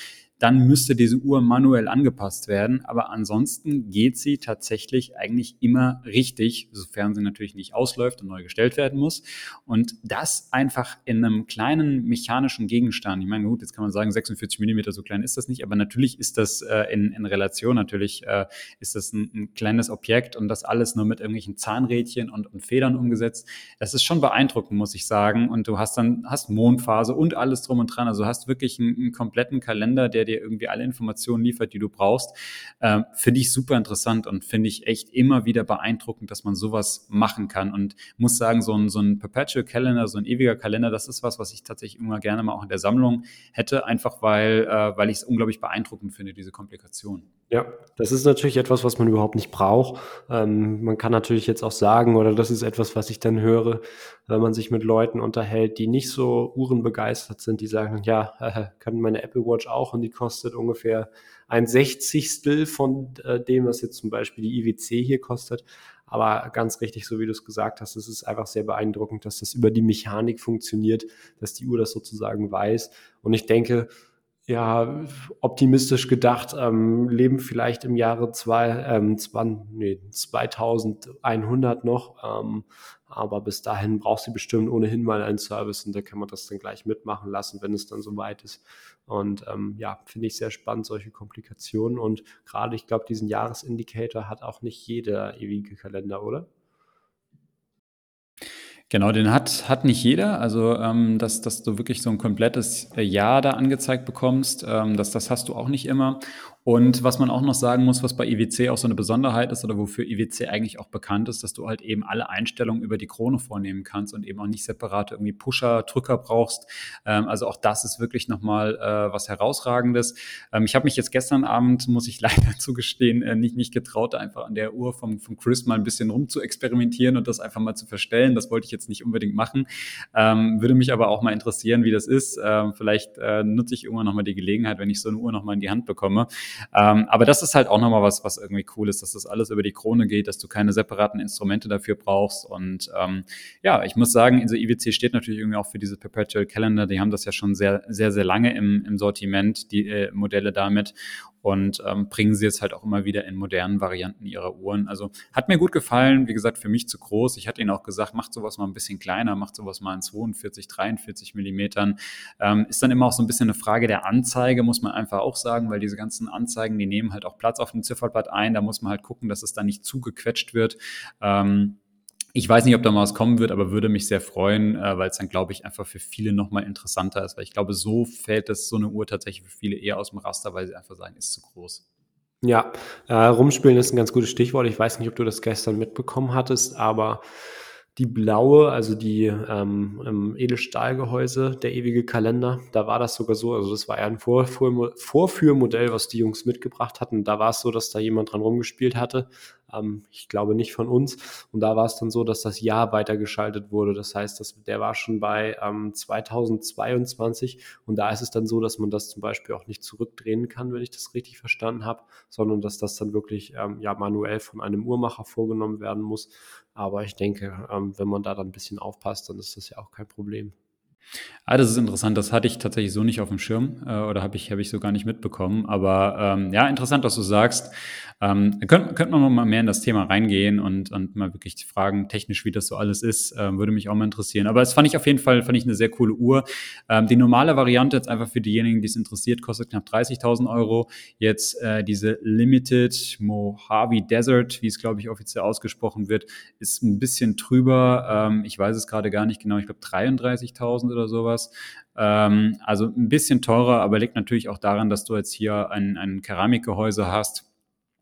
dann müsste diese Uhr manuell angepasst werden. Aber ansonsten geht sie tatsächlich eigentlich immer richtig, sofern sie natürlich nicht ausläuft und neu gestellt werden muss. Und das einfach in einem kleinen mechanischen Gegenstand. Ich meine, gut, jetzt kann man sagen, 46 Millimeter, so klein ist das nicht, aber natürlich ist das äh, in, in Relation, natürlich äh, ist das ein, ein, kleines Objekt und das alles nur mit irgendwelchen Zahnrädchen und, und Federn umgesetzt. Das ist schon beeindruckend, muss ich sagen. Und du hast dann, hast Mondphase und alles drum und dran. Also hast wirklich einen, einen kompletten Kalender, der dir dir irgendwie alle Informationen liefert, die du brauchst. Ähm, finde ich super interessant und finde ich echt immer wieder beeindruckend, dass man sowas machen kann. Und muss sagen, so ein, so ein Perpetual Calendar, so ein ewiger Kalender, das ist was, was ich tatsächlich immer gerne mal auch in der Sammlung hätte, einfach weil, äh, weil ich es unglaublich beeindruckend finde, diese Komplikation. Ja, das ist natürlich etwas, was man überhaupt nicht braucht. Ähm, man kann natürlich jetzt auch sagen, oder das ist etwas, was ich dann höre, wenn man sich mit Leuten unterhält, die nicht so uhrenbegeistert sind, die sagen, ja, äh, kann meine Apple Watch auch und die kostet ungefähr ein Sechzigstel von äh, dem, was jetzt zum Beispiel die IWC hier kostet. Aber ganz richtig, so wie du es gesagt hast, es ist einfach sehr beeindruckend, dass das über die Mechanik funktioniert, dass die Uhr das sozusagen weiß. Und ich denke, ja, optimistisch gedacht, ähm, leben vielleicht im Jahre zwei, ähm, 20, nee, 2100 noch. Ähm, aber bis dahin braucht sie bestimmt ohnehin mal einen Service und da kann man das dann gleich mitmachen lassen, wenn es dann soweit ist. Und ähm, ja, finde ich sehr spannend, solche Komplikationen. Und gerade, ich glaube, diesen Jahresindikator hat auch nicht jeder ewige Kalender, oder? Genau, den hat, hat nicht jeder. Also, ähm, dass, dass du wirklich so ein komplettes Jahr da angezeigt bekommst, ähm, das, das hast du auch nicht immer. Und was man auch noch sagen muss, was bei IWC auch so eine Besonderheit ist oder wofür IWC eigentlich auch bekannt ist, dass du halt eben alle Einstellungen über die Krone vornehmen kannst und eben auch nicht separate irgendwie Pusher, Drücker brauchst. Ähm, also auch das ist wirklich nochmal äh, was Herausragendes. Ähm, ich habe mich jetzt gestern Abend, muss ich *laughs* leider zugestehen, äh, nicht, nicht getraut, einfach an der Uhr vom, vom Chris mal ein bisschen rum zu experimentieren und das einfach mal zu verstellen. Das wollte ich jetzt nicht unbedingt machen. Ähm, würde mich aber auch mal interessieren, wie das ist. Ähm, vielleicht äh, nutze ich irgendwann nochmal die Gelegenheit, wenn ich so eine Uhr nochmal in die Hand bekomme. Ähm, aber das ist halt auch nochmal was, was irgendwie cool ist, dass das alles über die Krone geht, dass du keine separaten Instrumente dafür brauchst. Und ähm, ja, ich muss sagen, also IWC steht natürlich irgendwie auch für dieses Perpetual Calendar. Die haben das ja schon sehr, sehr, sehr lange im, im Sortiment, die äh, Modelle damit und ähm, bringen sie jetzt halt auch immer wieder in modernen Varianten ihrer Uhren. Also hat mir gut gefallen, wie gesagt, für mich zu groß. Ich hatte ihnen auch gesagt, macht sowas mal ein bisschen kleiner, macht sowas mal in 42, 43 Millimetern. Ähm, ist dann immer auch so ein bisschen eine Frage der Anzeige, muss man einfach auch sagen, weil diese ganzen Anzeigen, die nehmen halt auch Platz auf dem Zifferblatt ein. Da muss man halt gucken, dass es dann nicht zugequetscht wird. Ähm, ich weiß nicht, ob da mal was kommen wird, aber würde mich sehr freuen, äh, weil es dann, glaube ich, einfach für viele nochmal interessanter ist. Weil ich glaube, so fällt das so eine Uhr tatsächlich für viele eher aus dem Raster, weil sie einfach sagen, ist zu groß. Ja, äh, rumspielen ist ein ganz gutes Stichwort. Ich weiß nicht, ob du das gestern mitbekommen hattest, aber die blaue, also die ähm, Edelstahlgehäuse, der ewige Kalender, da war das sogar so, also das war ja ein Vorführmodell, was die Jungs mitgebracht hatten. Da war es so, dass da jemand dran rumgespielt hatte ähm, ich glaube nicht von uns. Und da war es dann so, dass das Jahr weitergeschaltet wurde. Das heißt, das, der war schon bei ähm, 2022 und da ist es dann so, dass man das zum Beispiel auch nicht zurückdrehen kann, wenn ich das richtig verstanden habe, sondern dass das dann wirklich ähm, ja manuell von einem Uhrmacher vorgenommen werden muss. Aber ich denke, ähm, wenn man da dann ein bisschen aufpasst, dann ist das ja auch kein Problem. Ah, das ist interessant. Das hatte ich tatsächlich so nicht auf dem Schirm äh, oder habe ich, hab ich so gar nicht mitbekommen. Aber ähm, ja, interessant, dass du sagst. Ähm, könnte könnt man mal mehr in das Thema reingehen und, und mal wirklich fragen, technisch, wie das so alles ist, äh, würde mich auch mal interessieren. Aber es fand ich auf jeden Fall fand ich eine sehr coole Uhr. Ähm, die normale Variante jetzt einfach für diejenigen, die es interessiert, kostet knapp 30.000 Euro. Jetzt äh, diese Limited Mojave Desert, wie es glaube ich offiziell ausgesprochen wird, ist ein bisschen drüber. Ähm, ich weiß es gerade gar nicht genau. Ich glaube 33.000 oder sowas. Ähm, also ein bisschen teurer, aber liegt natürlich auch daran, dass du jetzt hier ein, ein Keramikgehäuse hast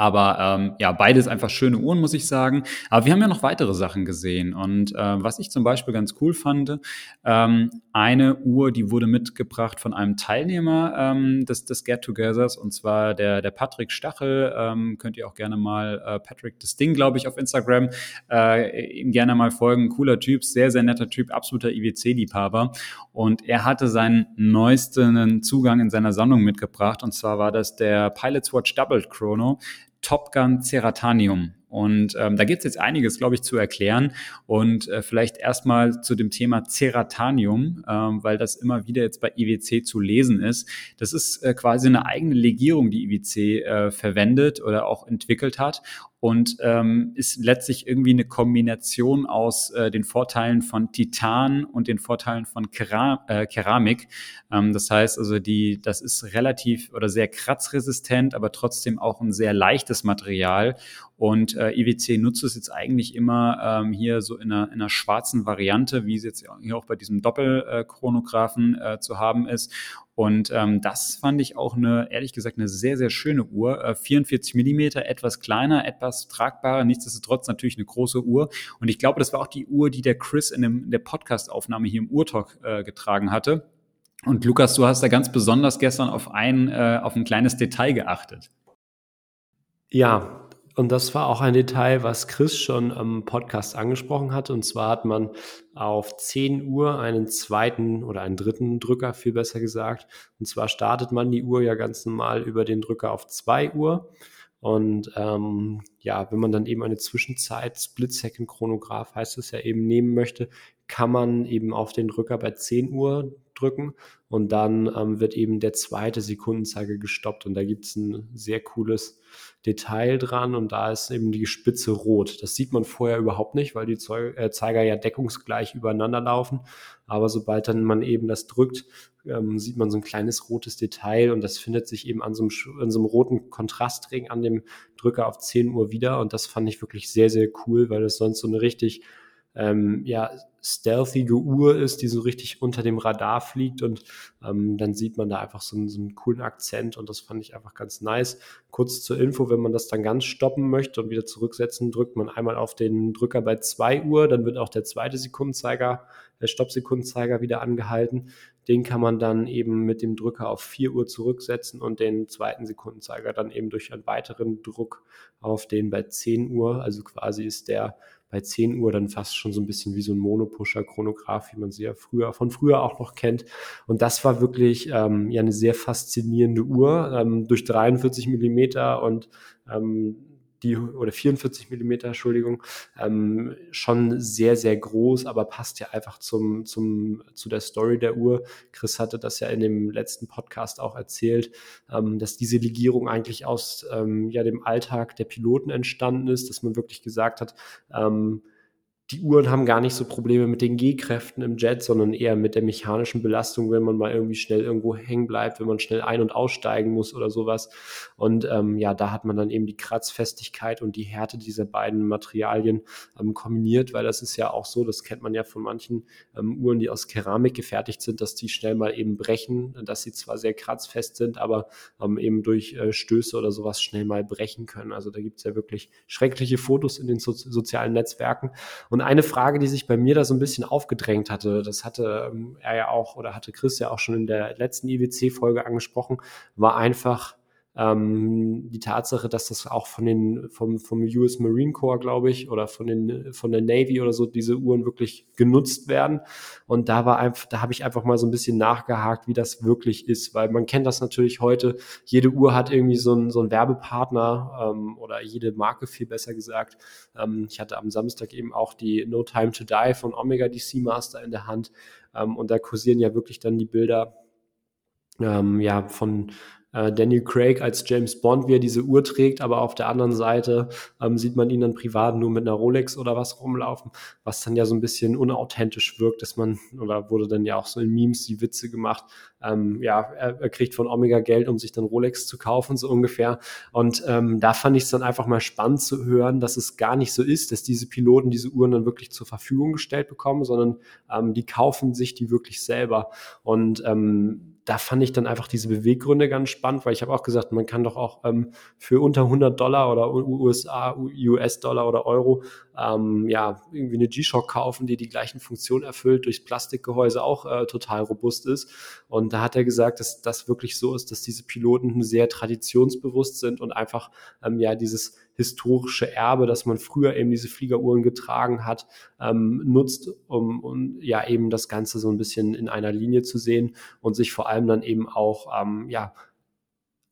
Aber ähm, ja, beides einfach schöne Uhren, muss ich sagen. Aber wir haben ja noch weitere Sachen gesehen. Und äh, was ich zum Beispiel ganz cool fand, ähm, eine Uhr, die wurde mitgebracht von einem Teilnehmer ähm, des, des Get-Togethers, und zwar der, der Patrick Stachel. Ähm, könnt ihr auch gerne mal äh, Patrick das Ding, glaube ich, auf Instagram äh, ihm gerne mal folgen. Cooler Typ, sehr, sehr netter Typ, absoluter IWC-Liebhaber. Und er hatte seinen neuesten Zugang in seiner Sammlung mitgebracht. Und zwar war das der Pilot's Watch Double Chrono. Top Gun Ceratanium. Und ähm, da gibt es jetzt einiges, glaube ich, zu erklären. Und äh, vielleicht erstmal zu dem Thema Ceratanium, ähm, weil das immer wieder jetzt bei IWC zu lesen ist. Das ist äh, quasi eine eigene Legierung, die IWC äh, verwendet oder auch entwickelt hat und ähm, ist letztlich irgendwie eine Kombination aus äh, den Vorteilen von Titan und den Vorteilen von Kera äh, Keramik. Ähm, das heißt also, die, das ist relativ oder sehr kratzresistent, aber trotzdem auch ein sehr leichtes Material. Und äh, IWC nutzt es jetzt eigentlich immer ähm, hier so in einer, in einer schwarzen Variante, wie es jetzt hier auch bei diesem Doppelchronographen äh, zu haben ist. Und ähm, das fand ich auch eine, ehrlich gesagt, eine sehr, sehr schöne Uhr. Äh, 44 Millimeter, etwas kleiner, etwas tragbarer, nichtsdestotrotz natürlich eine große Uhr. Und ich glaube, das war auch die Uhr, die der Chris in, dem, in der Podcast-Aufnahme hier im Uhrtalk äh, getragen hatte. Und Lukas, du hast da ganz besonders gestern auf ein, äh, auf ein kleines Detail geachtet. Ja, und das war auch ein Detail, was Chris schon am Podcast angesprochen hat. Und zwar hat man auf 10 Uhr einen zweiten oder einen dritten Drücker, viel besser gesagt. Und zwar startet man die Uhr ja ganz normal über den Drücker auf 2 Uhr. Und ähm, ja, wenn man dann eben eine Zwischenzeit Split-Second-Chronograph heißt es ja eben nehmen möchte, kann man eben auf den Drücker bei 10 Uhr drücken und dann ähm, wird eben der zweite Sekundenzeiger gestoppt und da gibt es ein sehr cooles Detail dran und da ist eben die Spitze rot. Das sieht man vorher überhaupt nicht, weil die äh, Zeiger ja deckungsgleich übereinander laufen. Aber sobald dann man eben das drückt, ähm, sieht man so ein kleines rotes Detail und das findet sich eben an so einem, an so einem roten Kontrastring an dem Drücker auf 10 Uhr wieder und das fand ich wirklich sehr, sehr cool, weil es sonst so eine richtig ähm, ja, stealthige Uhr ist, die so richtig unter dem Radar fliegt und ähm, dann sieht man da einfach so einen, so einen, coolen Akzent und das fand ich einfach ganz nice. Kurz zur Info, wenn man das dann ganz stoppen möchte und wieder zurücksetzen, drückt man einmal auf den Drücker bei 2 Uhr, dann wird auch der zweite Sekundenzeiger, der Stoppsekundenzeiger wieder angehalten. Den kann man dann eben mit dem Drücker auf 4 Uhr zurücksetzen und den zweiten Sekundenzeiger dann eben durch einen weiteren Druck auf den bei 10 Uhr, also quasi ist der bei 10 Uhr dann fast schon so ein bisschen wie so ein Monopusher-Chronograph, wie man sie ja früher, von früher auch noch kennt. Und das war wirklich ähm, ja eine sehr faszinierende Uhr, ähm, durch 43 Millimeter und ähm, die oder 44 Millimeter, Entschuldigung, ähm, schon sehr, sehr groß, aber passt ja einfach zum, zum, zu der Story der Uhr. Chris hatte das ja in dem letzten Podcast auch erzählt, ähm, dass diese Legierung eigentlich aus ähm, ja, dem Alltag der Piloten entstanden ist, dass man wirklich gesagt hat, ähm, die Uhren haben gar nicht so Probleme mit den G-Kräften im Jet, sondern eher mit der mechanischen Belastung, wenn man mal irgendwie schnell irgendwo hängen bleibt, wenn man schnell ein- und aussteigen muss oder sowas. Und ähm, ja, da hat man dann eben die Kratzfestigkeit und die Härte dieser beiden Materialien ähm, kombiniert, weil das ist ja auch so, das kennt man ja von manchen ähm, Uhren, die aus Keramik gefertigt sind, dass die schnell mal eben brechen, dass sie zwar sehr kratzfest sind, aber ähm, eben durch äh, Stöße oder sowas schnell mal brechen können. Also da gibt es ja wirklich schreckliche Fotos in den so sozialen Netzwerken. Und und eine Frage, die sich bei mir da so ein bisschen aufgedrängt hatte, das hatte ähm, er ja auch oder hatte Chris ja auch schon in der letzten IWC-Folge angesprochen, war einfach die Tatsache, dass das auch von den, vom, vom US Marine Corps, glaube ich, oder von, den, von der Navy oder so, diese Uhren wirklich genutzt werden. Und da war einfach, da habe ich einfach mal so ein bisschen nachgehakt, wie das wirklich ist, weil man kennt das natürlich heute. Jede Uhr hat irgendwie so einen, so einen Werbepartner ähm, oder jede Marke viel besser gesagt. Ähm, ich hatte am Samstag eben auch die No Time to Die von Omega DC Master in der Hand. Ähm, und da kursieren ja wirklich dann die Bilder ähm, ja, von äh, Daniel Craig als James Bond, wie er diese Uhr trägt, aber auf der anderen Seite ähm, sieht man ihn dann privat nur mit einer Rolex oder was rumlaufen, was dann ja so ein bisschen unauthentisch wirkt, dass man, oder wurde dann ja auch so in Memes die Witze gemacht, ähm, ja, er, er, kriegt von Omega Geld, um sich dann Rolex zu kaufen, so ungefähr. Und ähm, da fand ich es dann einfach mal spannend zu hören, dass es gar nicht so ist, dass diese Piloten diese Uhren dann wirklich zur Verfügung gestellt bekommen, sondern ähm, die kaufen sich die wirklich selber. Und ähm, da fand ich dann einfach diese Beweggründe ganz spannend, weil ich habe auch gesagt, man kann doch auch ähm, für unter 100 Dollar oder USA, US-Dollar oder Euro ähm, ja irgendwie eine G-Shock kaufen, die die gleichen Funktionen erfüllt, durchs Plastikgehäuse auch äh, total robust ist. Und da hat er gesagt, dass das wirklich so ist, dass diese Piloten sehr traditionsbewusst sind und einfach ähm, ja dieses historische Erbe, dass man früher eben diese Fliegeruhren getragen hat, ähm, nutzt, um, um ja eben das Ganze so ein bisschen in einer Linie zu sehen und sich vor allem dann eben auch ähm, ja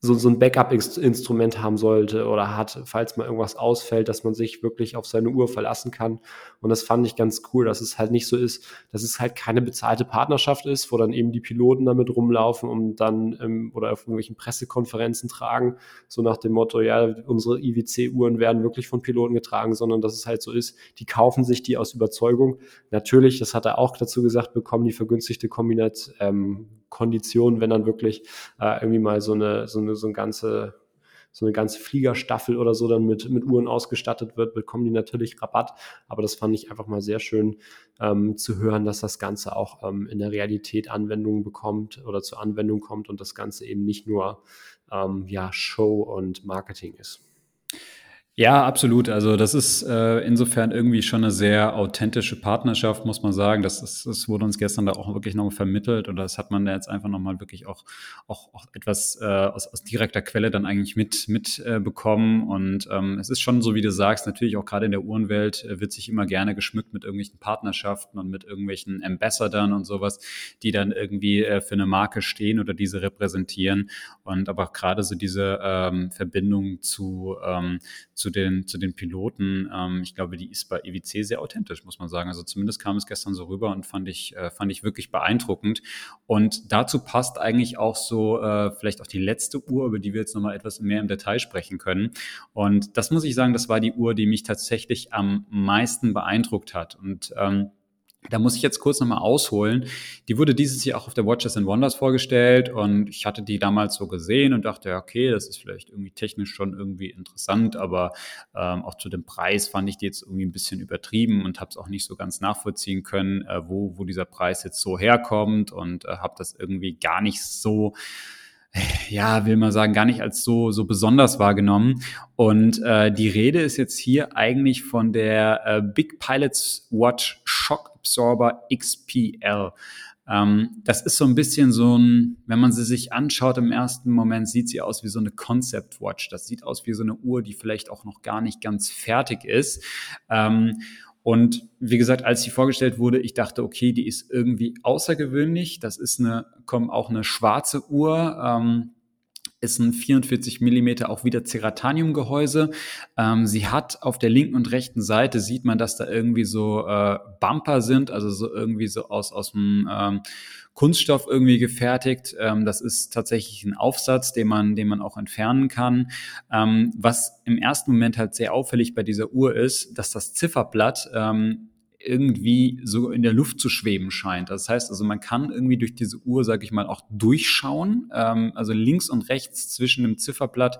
so, so ein Backup-Instrument haben sollte oder hat, falls mal irgendwas ausfällt, dass man sich wirklich auf seine Uhr verlassen kann. Und das fand ich ganz cool, dass es halt nicht so ist, dass es halt keine bezahlte Partnerschaft ist, wo dann eben die Piloten damit rumlaufen und dann ähm, oder auf irgendwelchen Pressekonferenzen tragen, so nach dem Motto, ja, unsere IWC-Uhren werden wirklich von Piloten getragen, sondern dass es halt so ist, die kaufen sich die aus Überzeugung. Natürlich, das hat er auch dazu gesagt, bekommen die vergünstigte Kombinat, ähm, Kondition, wenn dann wirklich äh, irgendwie mal so eine, so eine, so ein ganze so eine ganze Fliegerstaffel oder so dann mit, mit Uhren ausgestattet wird, bekommen die natürlich Rabatt. Aber das fand ich einfach mal sehr schön ähm, zu hören, dass das Ganze auch ähm, in der Realität Anwendungen bekommt oder zur Anwendung kommt und das Ganze eben nicht nur ähm, ja, Show und Marketing ist. Ja, absolut. Also das ist äh, insofern irgendwie schon eine sehr authentische Partnerschaft, muss man sagen. Das, ist, das wurde uns gestern da auch wirklich nochmal vermittelt und das hat man da jetzt einfach nochmal wirklich auch, auch, auch etwas äh, aus, aus direkter Quelle dann eigentlich mit, mit äh, bekommen. Und ähm, es ist schon so, wie du sagst, natürlich auch gerade in der Uhrenwelt äh, wird sich immer gerne geschmückt mit irgendwelchen Partnerschaften und mit irgendwelchen Ambassadern und sowas, die dann irgendwie äh, für eine Marke stehen oder diese repräsentieren. Und aber gerade so diese ähm, Verbindung zu, ähm, zu zu den, zu den Piloten, ähm, ich glaube, die ist bei EWC sehr authentisch, muss man sagen. Also zumindest kam es gestern so rüber und fand ich, äh, fand ich wirklich beeindruckend. Und dazu passt eigentlich auch so äh, vielleicht auch die letzte Uhr, über die wir jetzt nochmal etwas mehr im Detail sprechen können. Und das muss ich sagen, das war die Uhr, die mich tatsächlich am meisten beeindruckt hat. Und ähm, da muss ich jetzt kurz nochmal ausholen. Die wurde dieses Jahr auch auf der Watches and Wonders vorgestellt und ich hatte die damals so gesehen und dachte, okay, das ist vielleicht irgendwie technisch schon irgendwie interessant, aber ähm, auch zu dem Preis fand ich die jetzt irgendwie ein bisschen übertrieben und habe es auch nicht so ganz nachvollziehen können, äh, wo, wo dieser Preis jetzt so herkommt und äh, habe das irgendwie gar nicht so ja, will man sagen, gar nicht als so, so besonders wahrgenommen. Und äh, die Rede ist jetzt hier eigentlich von der äh, Big Pilots Watch Shock Absorber XPL. Ähm, das ist so ein bisschen so ein, wenn man sie sich anschaut im ersten Moment, sieht sie aus wie so eine Concept Watch. Das sieht aus wie so eine Uhr, die vielleicht auch noch gar nicht ganz fertig ist. Ähm, und wie gesagt, als sie vorgestellt wurde, ich dachte, okay, die ist irgendwie außergewöhnlich. Das ist eine, kommt auch eine schwarze Uhr. Ähm, ist ein 44 Millimeter auch wieder Ceratanium-Gehäuse. Ähm, sie hat auf der linken und rechten Seite sieht man, dass da irgendwie so äh, Bumper sind, also so irgendwie so aus, aus dem ähm, Kunststoff irgendwie gefertigt. Ähm, das ist tatsächlich ein Aufsatz, den man, den man auch entfernen kann. Ähm, was im ersten Moment halt sehr auffällig bei dieser Uhr ist, dass das Zifferblatt ähm, irgendwie so in der Luft zu schweben scheint. Das heißt also, man kann irgendwie durch diese Uhr, sage ich mal, auch durchschauen. Ähm, also links und rechts zwischen dem Zifferblatt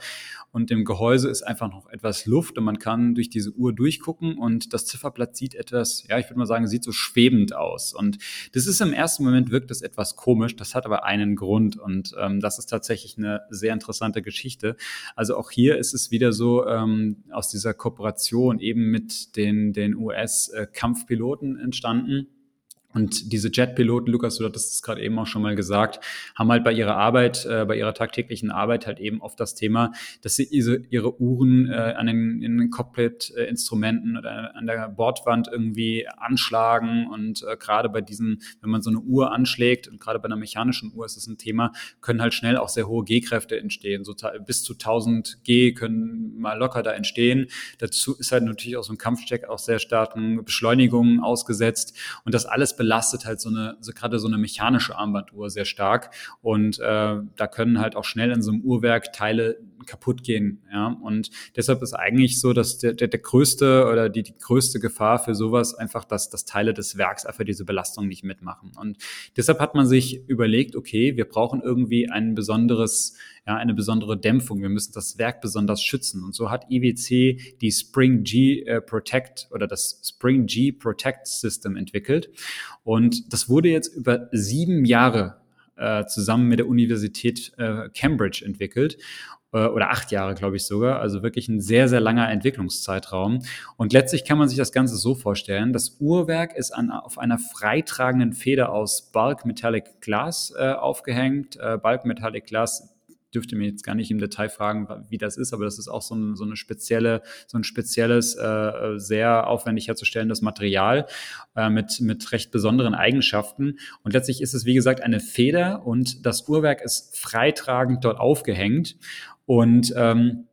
und dem Gehäuse ist einfach noch etwas Luft und man kann durch diese Uhr durchgucken und das Zifferblatt sieht etwas, ja, ich würde mal sagen, sieht so schwebend aus. Und das ist im ersten Moment wirkt das etwas komisch, das hat aber einen Grund und ähm, das ist tatsächlich eine sehr interessante Geschichte. Also auch hier ist es wieder so ähm, aus dieser Kooperation eben mit den, den US-Kampfpiloten entstanden und diese Jet-Piloten, Lukas, du hattest es gerade eben auch schon mal gesagt, haben halt bei ihrer Arbeit, äh, bei ihrer tagtäglichen Arbeit halt eben oft das Thema, dass sie ihre, ihre Uhren äh, an den, den Cockpit-Instrumenten oder an der Bordwand irgendwie anschlagen. Und äh, gerade bei diesen, wenn man so eine Uhr anschlägt, und gerade bei einer mechanischen Uhr ist es ein Thema, können halt schnell auch sehr hohe G-Kräfte entstehen. So bis zu 1000 G können mal locker da entstehen. Dazu ist halt natürlich auch so ein Kampfsteck auch sehr starken Beschleunigungen ausgesetzt. Und das alles halt so eine, so gerade so eine mechanische Armbanduhr sehr stark. Und äh, da können halt auch schnell in so einem Uhrwerk Teile kaputt gehen. Ja? Und deshalb ist eigentlich so, dass der, der, der größte oder die, die größte Gefahr für sowas einfach, dass, dass Teile des Werks einfach diese Belastung nicht mitmachen. Und deshalb hat man sich überlegt, okay, wir brauchen irgendwie ein besonderes ja, eine besondere Dämpfung. Wir müssen das Werk besonders schützen. Und so hat IWC die Spring G äh, Protect oder das Spring G Protect System entwickelt. Und das wurde jetzt über sieben Jahre äh, zusammen mit der Universität äh, Cambridge entwickelt äh, oder acht Jahre, glaube ich sogar. Also wirklich ein sehr, sehr langer Entwicklungszeitraum. Und letztlich kann man sich das Ganze so vorstellen. Das Uhrwerk ist an, auf einer freitragenden Feder aus Bulk Metallic Glass äh, aufgehängt. Äh, Bulk Metallic Glass dürfte mir jetzt gar nicht im Detail fragen, wie das ist, aber das ist auch so, ein, so eine spezielle, so ein spezielles, äh, sehr aufwendig herzustellendes Material äh, mit, mit recht besonderen Eigenschaften. Und letztlich ist es, wie gesagt, eine Feder und das Uhrwerk ist freitragend dort aufgehängt. Und ähm,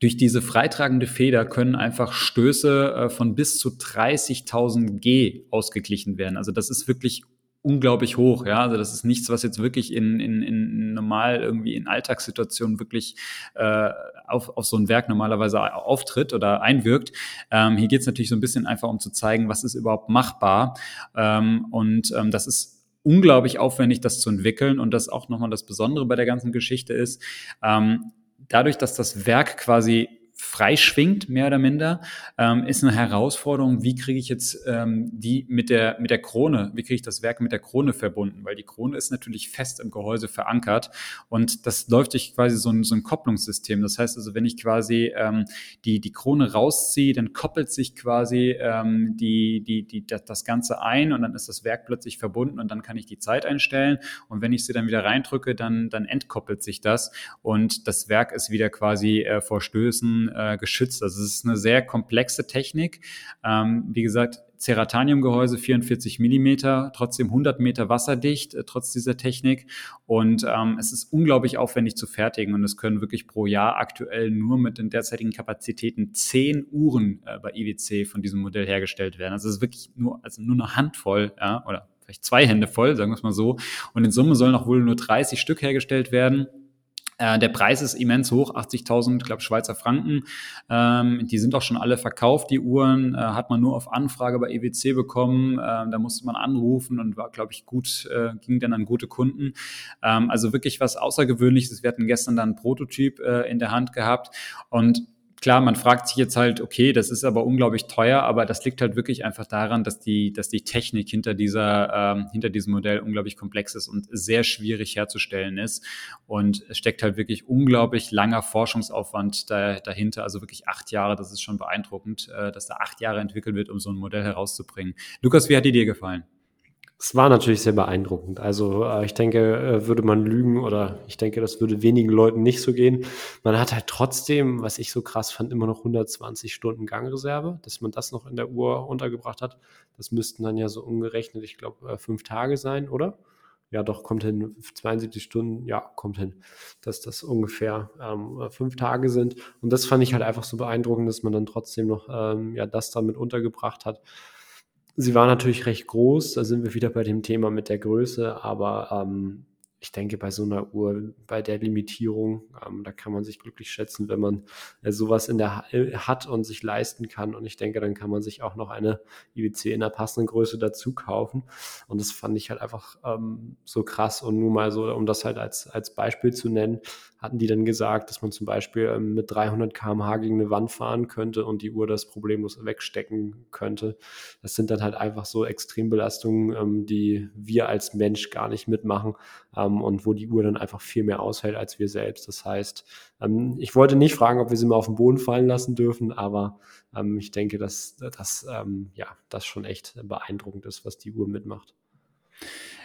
durch diese freitragende Feder können einfach Stöße äh, von bis zu 30.000 G ausgeglichen werden. Also das ist wirklich unglaublich hoch. Ja, also das ist nichts, was jetzt wirklich in, in, in normal irgendwie in Alltagssituationen wirklich äh, auf, auf so ein Werk normalerweise auftritt oder einwirkt. Ähm, hier geht es natürlich so ein bisschen einfach um zu zeigen, was ist überhaupt machbar. Ähm, und ähm, das ist unglaublich aufwendig, das zu entwickeln. Und das auch nochmal das Besondere bei der ganzen Geschichte ist, ähm, dadurch, dass das Werk quasi freischwingt, mehr oder minder, ähm, ist eine Herausforderung, wie kriege ich jetzt ähm, die mit der, mit der Krone, wie kriege ich das Werk mit der Krone verbunden, weil die Krone ist natürlich fest im Gehäuse verankert und das läuft durch quasi so ein, so ein Kopplungssystem. Das heißt also, wenn ich quasi ähm, die, die Krone rausziehe, dann koppelt sich quasi ähm, die, die, die, das Ganze ein und dann ist das Werk plötzlich verbunden und dann kann ich die Zeit einstellen und wenn ich sie dann wieder reindrücke, dann, dann entkoppelt sich das und das Werk ist wieder quasi äh, vor Stößen äh, geschützt. Also es ist eine sehr komplexe Technik. Ähm, wie gesagt, Ceratanium-Gehäuse 44 Millimeter, trotzdem 100 Meter wasserdicht, äh, trotz dieser Technik. Und ähm, es ist unglaublich aufwendig zu fertigen und es können wirklich pro Jahr aktuell nur mit den derzeitigen Kapazitäten zehn Uhren äh, bei IWC von diesem Modell hergestellt werden. Also es ist wirklich nur, also nur eine Handvoll, ja, oder vielleicht zwei Hände voll, sagen wir es mal so. Und in Summe sollen auch wohl nur 30 Stück hergestellt werden. Äh, der Preis ist immens hoch, 80.000, glaube Schweizer Franken. Ähm, die sind auch schon alle verkauft, die Uhren. Äh, hat man nur auf Anfrage bei EWC bekommen. Ähm, da musste man anrufen und war, glaube ich, gut, äh, ging dann an gute Kunden. Ähm, also wirklich was Außergewöhnliches. Wir hatten gestern dann einen Prototyp äh, in der Hand gehabt und klar, man fragt sich jetzt halt, okay, das ist aber unglaublich teuer, aber das liegt halt wirklich einfach daran, dass die, dass die Technik hinter dieser, ähm, hinter diesem Modell unglaublich komplex ist und sehr schwierig herzustellen ist. Und es steckt halt wirklich unglaublich langer Forschungsaufwand da, dahinter, also wirklich acht Jahre. Das ist schon beeindruckend, äh, dass da acht Jahre entwickelt wird, um so ein Modell herauszubringen. Lukas, wie hat die dir gefallen? Es war natürlich sehr beeindruckend. Also äh, ich denke, äh, würde man lügen oder ich denke, das würde wenigen Leuten nicht so gehen. Man hat halt trotzdem, was ich so krass fand, immer noch 120 Stunden Gangreserve, dass man das noch in der Uhr untergebracht hat. Das müssten dann ja so umgerechnet, ich glaube, äh, fünf Tage sein, oder? Ja, doch, kommt hin. 72 Stunden, ja, kommt hin. Dass das ungefähr ähm, fünf Tage sind. Und das fand ich halt einfach so beeindruckend, dass man dann trotzdem noch ähm, ja, das damit untergebracht hat. Sie war natürlich recht groß, da sind wir wieder bei dem Thema mit der Größe, aber ähm, ich denke, bei so einer Uhr, bei der Limitierung, ähm, da kann man sich glücklich schätzen, wenn man äh, sowas in der äh, hat und sich leisten kann. Und ich denke, dann kann man sich auch noch eine IWC in der passenden Größe dazu kaufen. Und das fand ich halt einfach ähm, so krass. Und nur mal so, um das halt als, als Beispiel zu nennen, hatten die dann gesagt, dass man zum Beispiel ähm, mit 300 km/h gegen eine Wand fahren könnte und die Uhr das problemlos wegstecken könnte. Das sind dann halt einfach so Extrembelastungen, ähm, die wir als Mensch gar nicht mitmachen ähm, und wo die Uhr dann einfach viel mehr aushält als wir selbst. Das heißt, ähm, ich wollte nicht fragen, ob wir sie mal auf den Boden fallen lassen dürfen, aber ähm, ich denke, dass, dass ähm, ja, das schon echt beeindruckend ist, was die Uhr mitmacht.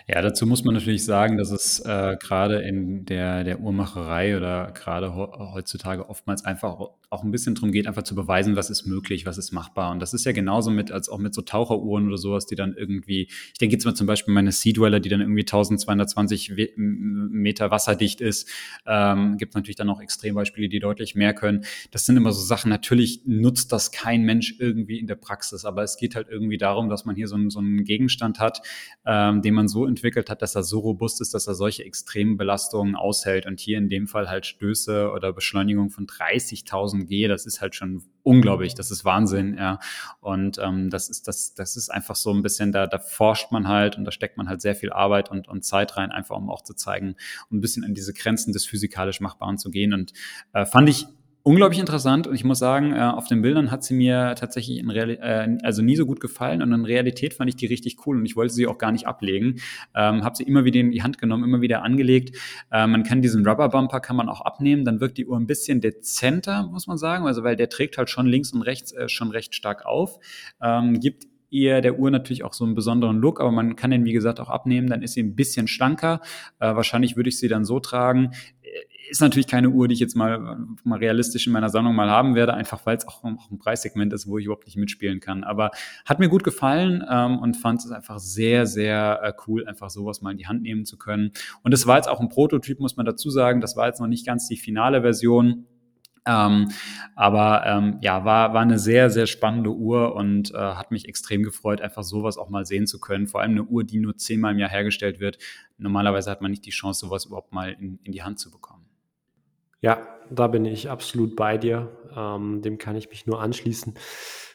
Ja, dazu muss man natürlich sagen, dass es äh, gerade in der, der Uhrmacherei oder gerade heutzutage oftmals einfach auch ein bisschen darum geht, einfach zu beweisen, was ist möglich, was ist machbar. Und das ist ja genauso mit, als auch mit so Taucheruhren oder sowas, die dann irgendwie, ich denke jetzt mal zum Beispiel meine Sea Dweller, die dann irgendwie 1220 Meter wasserdicht ist. Ähm, gibt natürlich dann auch Extrembeispiele, die deutlich mehr können. Das sind immer so Sachen, natürlich nutzt das kein Mensch irgendwie in der Praxis, aber es geht halt irgendwie darum, dass man hier so, einen, so einen Gegenstand hat, ähm, den man so entwickelt hat, dass er so robust ist, dass er solche extremen Belastungen aushält. Und hier in dem Fall halt Stöße oder Beschleunigung von 30.000 G, das ist halt schon unglaublich, das ist Wahnsinn, ja. Und ähm, das ist, das, das ist einfach so ein bisschen, da, da forscht man halt und da steckt man halt sehr viel Arbeit und, und Zeit rein, einfach um auch zu zeigen, um ein bisschen an diese Grenzen des physikalisch Machbaren zu gehen. Und äh, fand ich unglaublich interessant und ich muss sagen, äh, auf den Bildern hat sie mir tatsächlich in Real äh, also nie so gut gefallen und in Realität fand ich die richtig cool und ich wollte sie auch gar nicht ablegen. Ähm, habe sie immer wieder in die Hand genommen, immer wieder angelegt. Äh, man kann diesen Rubber Bumper kann man auch abnehmen, dann wirkt die Uhr ein bisschen dezenter, muss man sagen, also weil der trägt halt schon links und rechts äh, schon recht stark auf, ähm, gibt ihr der Uhr natürlich auch so einen besonderen Look, aber man kann den, wie gesagt, auch abnehmen, dann ist sie ein bisschen schlanker. Äh, wahrscheinlich würde ich sie dann so tragen ist natürlich keine Uhr, die ich jetzt mal, mal realistisch in meiner Sammlung mal haben werde, einfach weil es auch, auch, ein Preissegment ist, wo ich überhaupt nicht mitspielen kann. Aber hat mir gut gefallen ähm, und fand es einfach sehr, sehr äh, cool, einfach sowas mal in die Hand nehmen zu können. Und es war jetzt auch ein Prototyp, muss man dazu sagen. Das war jetzt noch nicht ganz die finale Version. Ähm, aber ähm, ja, war, war eine sehr, sehr spannende Uhr und äh, hat mich extrem gefreut, einfach sowas auch mal sehen zu können. Vor allem eine Uhr, die nur zehnmal im Jahr hergestellt wird. Normalerweise hat man nicht die Chance, sowas überhaupt mal in, in die Hand zu bekommen. Ja, da bin ich absolut bei dir. Ähm, dem kann ich mich nur anschließen.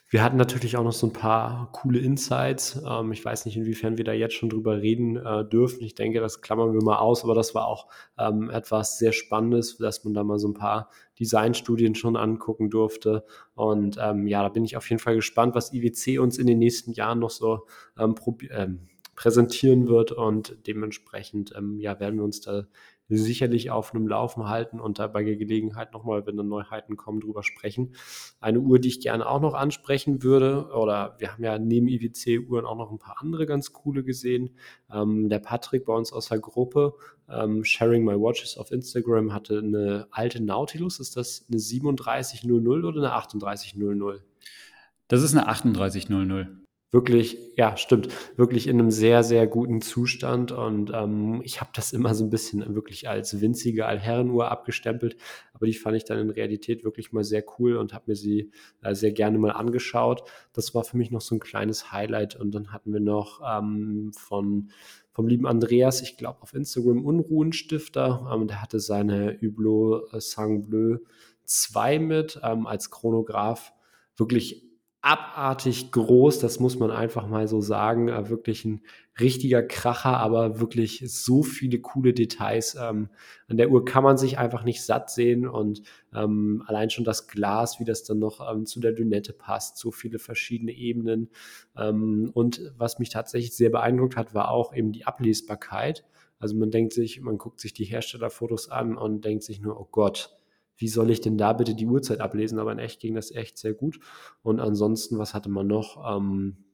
Wir hatten natürlich auch noch so ein paar coole Insights. Ähm, ich weiß nicht, inwiefern wir da jetzt schon drüber reden äh, dürfen. Ich denke, das klammern wir mal aus, aber das war auch ähm, etwas sehr Spannendes, dass man da mal so ein paar Designstudien schon angucken durfte. Und ähm, ja, da bin ich auf jeden Fall gespannt, was IWC uns in den nächsten Jahren noch so ähm, ähm, präsentieren wird. Und dementsprechend ähm, ja, werden wir uns da sicherlich auf einem Laufen halten und da bei Gelegenheit nochmal, wenn dann Neuheiten kommen, drüber sprechen. Eine Uhr, die ich gerne auch noch ansprechen würde, oder wir haben ja neben IWC-Uhren auch noch ein paar andere ganz coole gesehen. Ähm, der Patrick bei uns aus der Gruppe, ähm, Sharing My Watches auf Instagram, hatte eine alte Nautilus. Ist das eine 3700 oder eine 3800? Das ist eine 3800 wirklich, ja, stimmt, wirklich in einem sehr, sehr guten Zustand. Und ähm, ich habe das immer so ein bisschen wirklich als winzige Allherrenuhr abgestempelt. Aber die fand ich dann in Realität wirklich mal sehr cool und habe mir sie äh, sehr gerne mal angeschaut. Das war für mich noch so ein kleines Highlight. Und dann hatten wir noch ähm, von vom lieben Andreas, ich glaube auf Instagram Unruhenstifter. Ähm, der hatte seine Hublot äh, Sang Bleu 2 mit ähm, als Chronograph. Wirklich abartig groß, das muss man einfach mal so sagen. Äh, wirklich ein richtiger Kracher, aber wirklich so viele coole Details. Ähm, an der Uhr kann man sich einfach nicht satt sehen und ähm, allein schon das Glas, wie das dann noch ähm, zu der Dünette passt, so viele verschiedene Ebenen. Ähm, und was mich tatsächlich sehr beeindruckt hat, war auch eben die Ablesbarkeit. Also man denkt sich, man guckt sich die Herstellerfotos an und denkt sich nur, oh Gott, wie soll ich denn da bitte die Uhrzeit ablesen? Aber in echt ging das echt sehr gut. Und ansonsten, was hatte man noch? Ähm,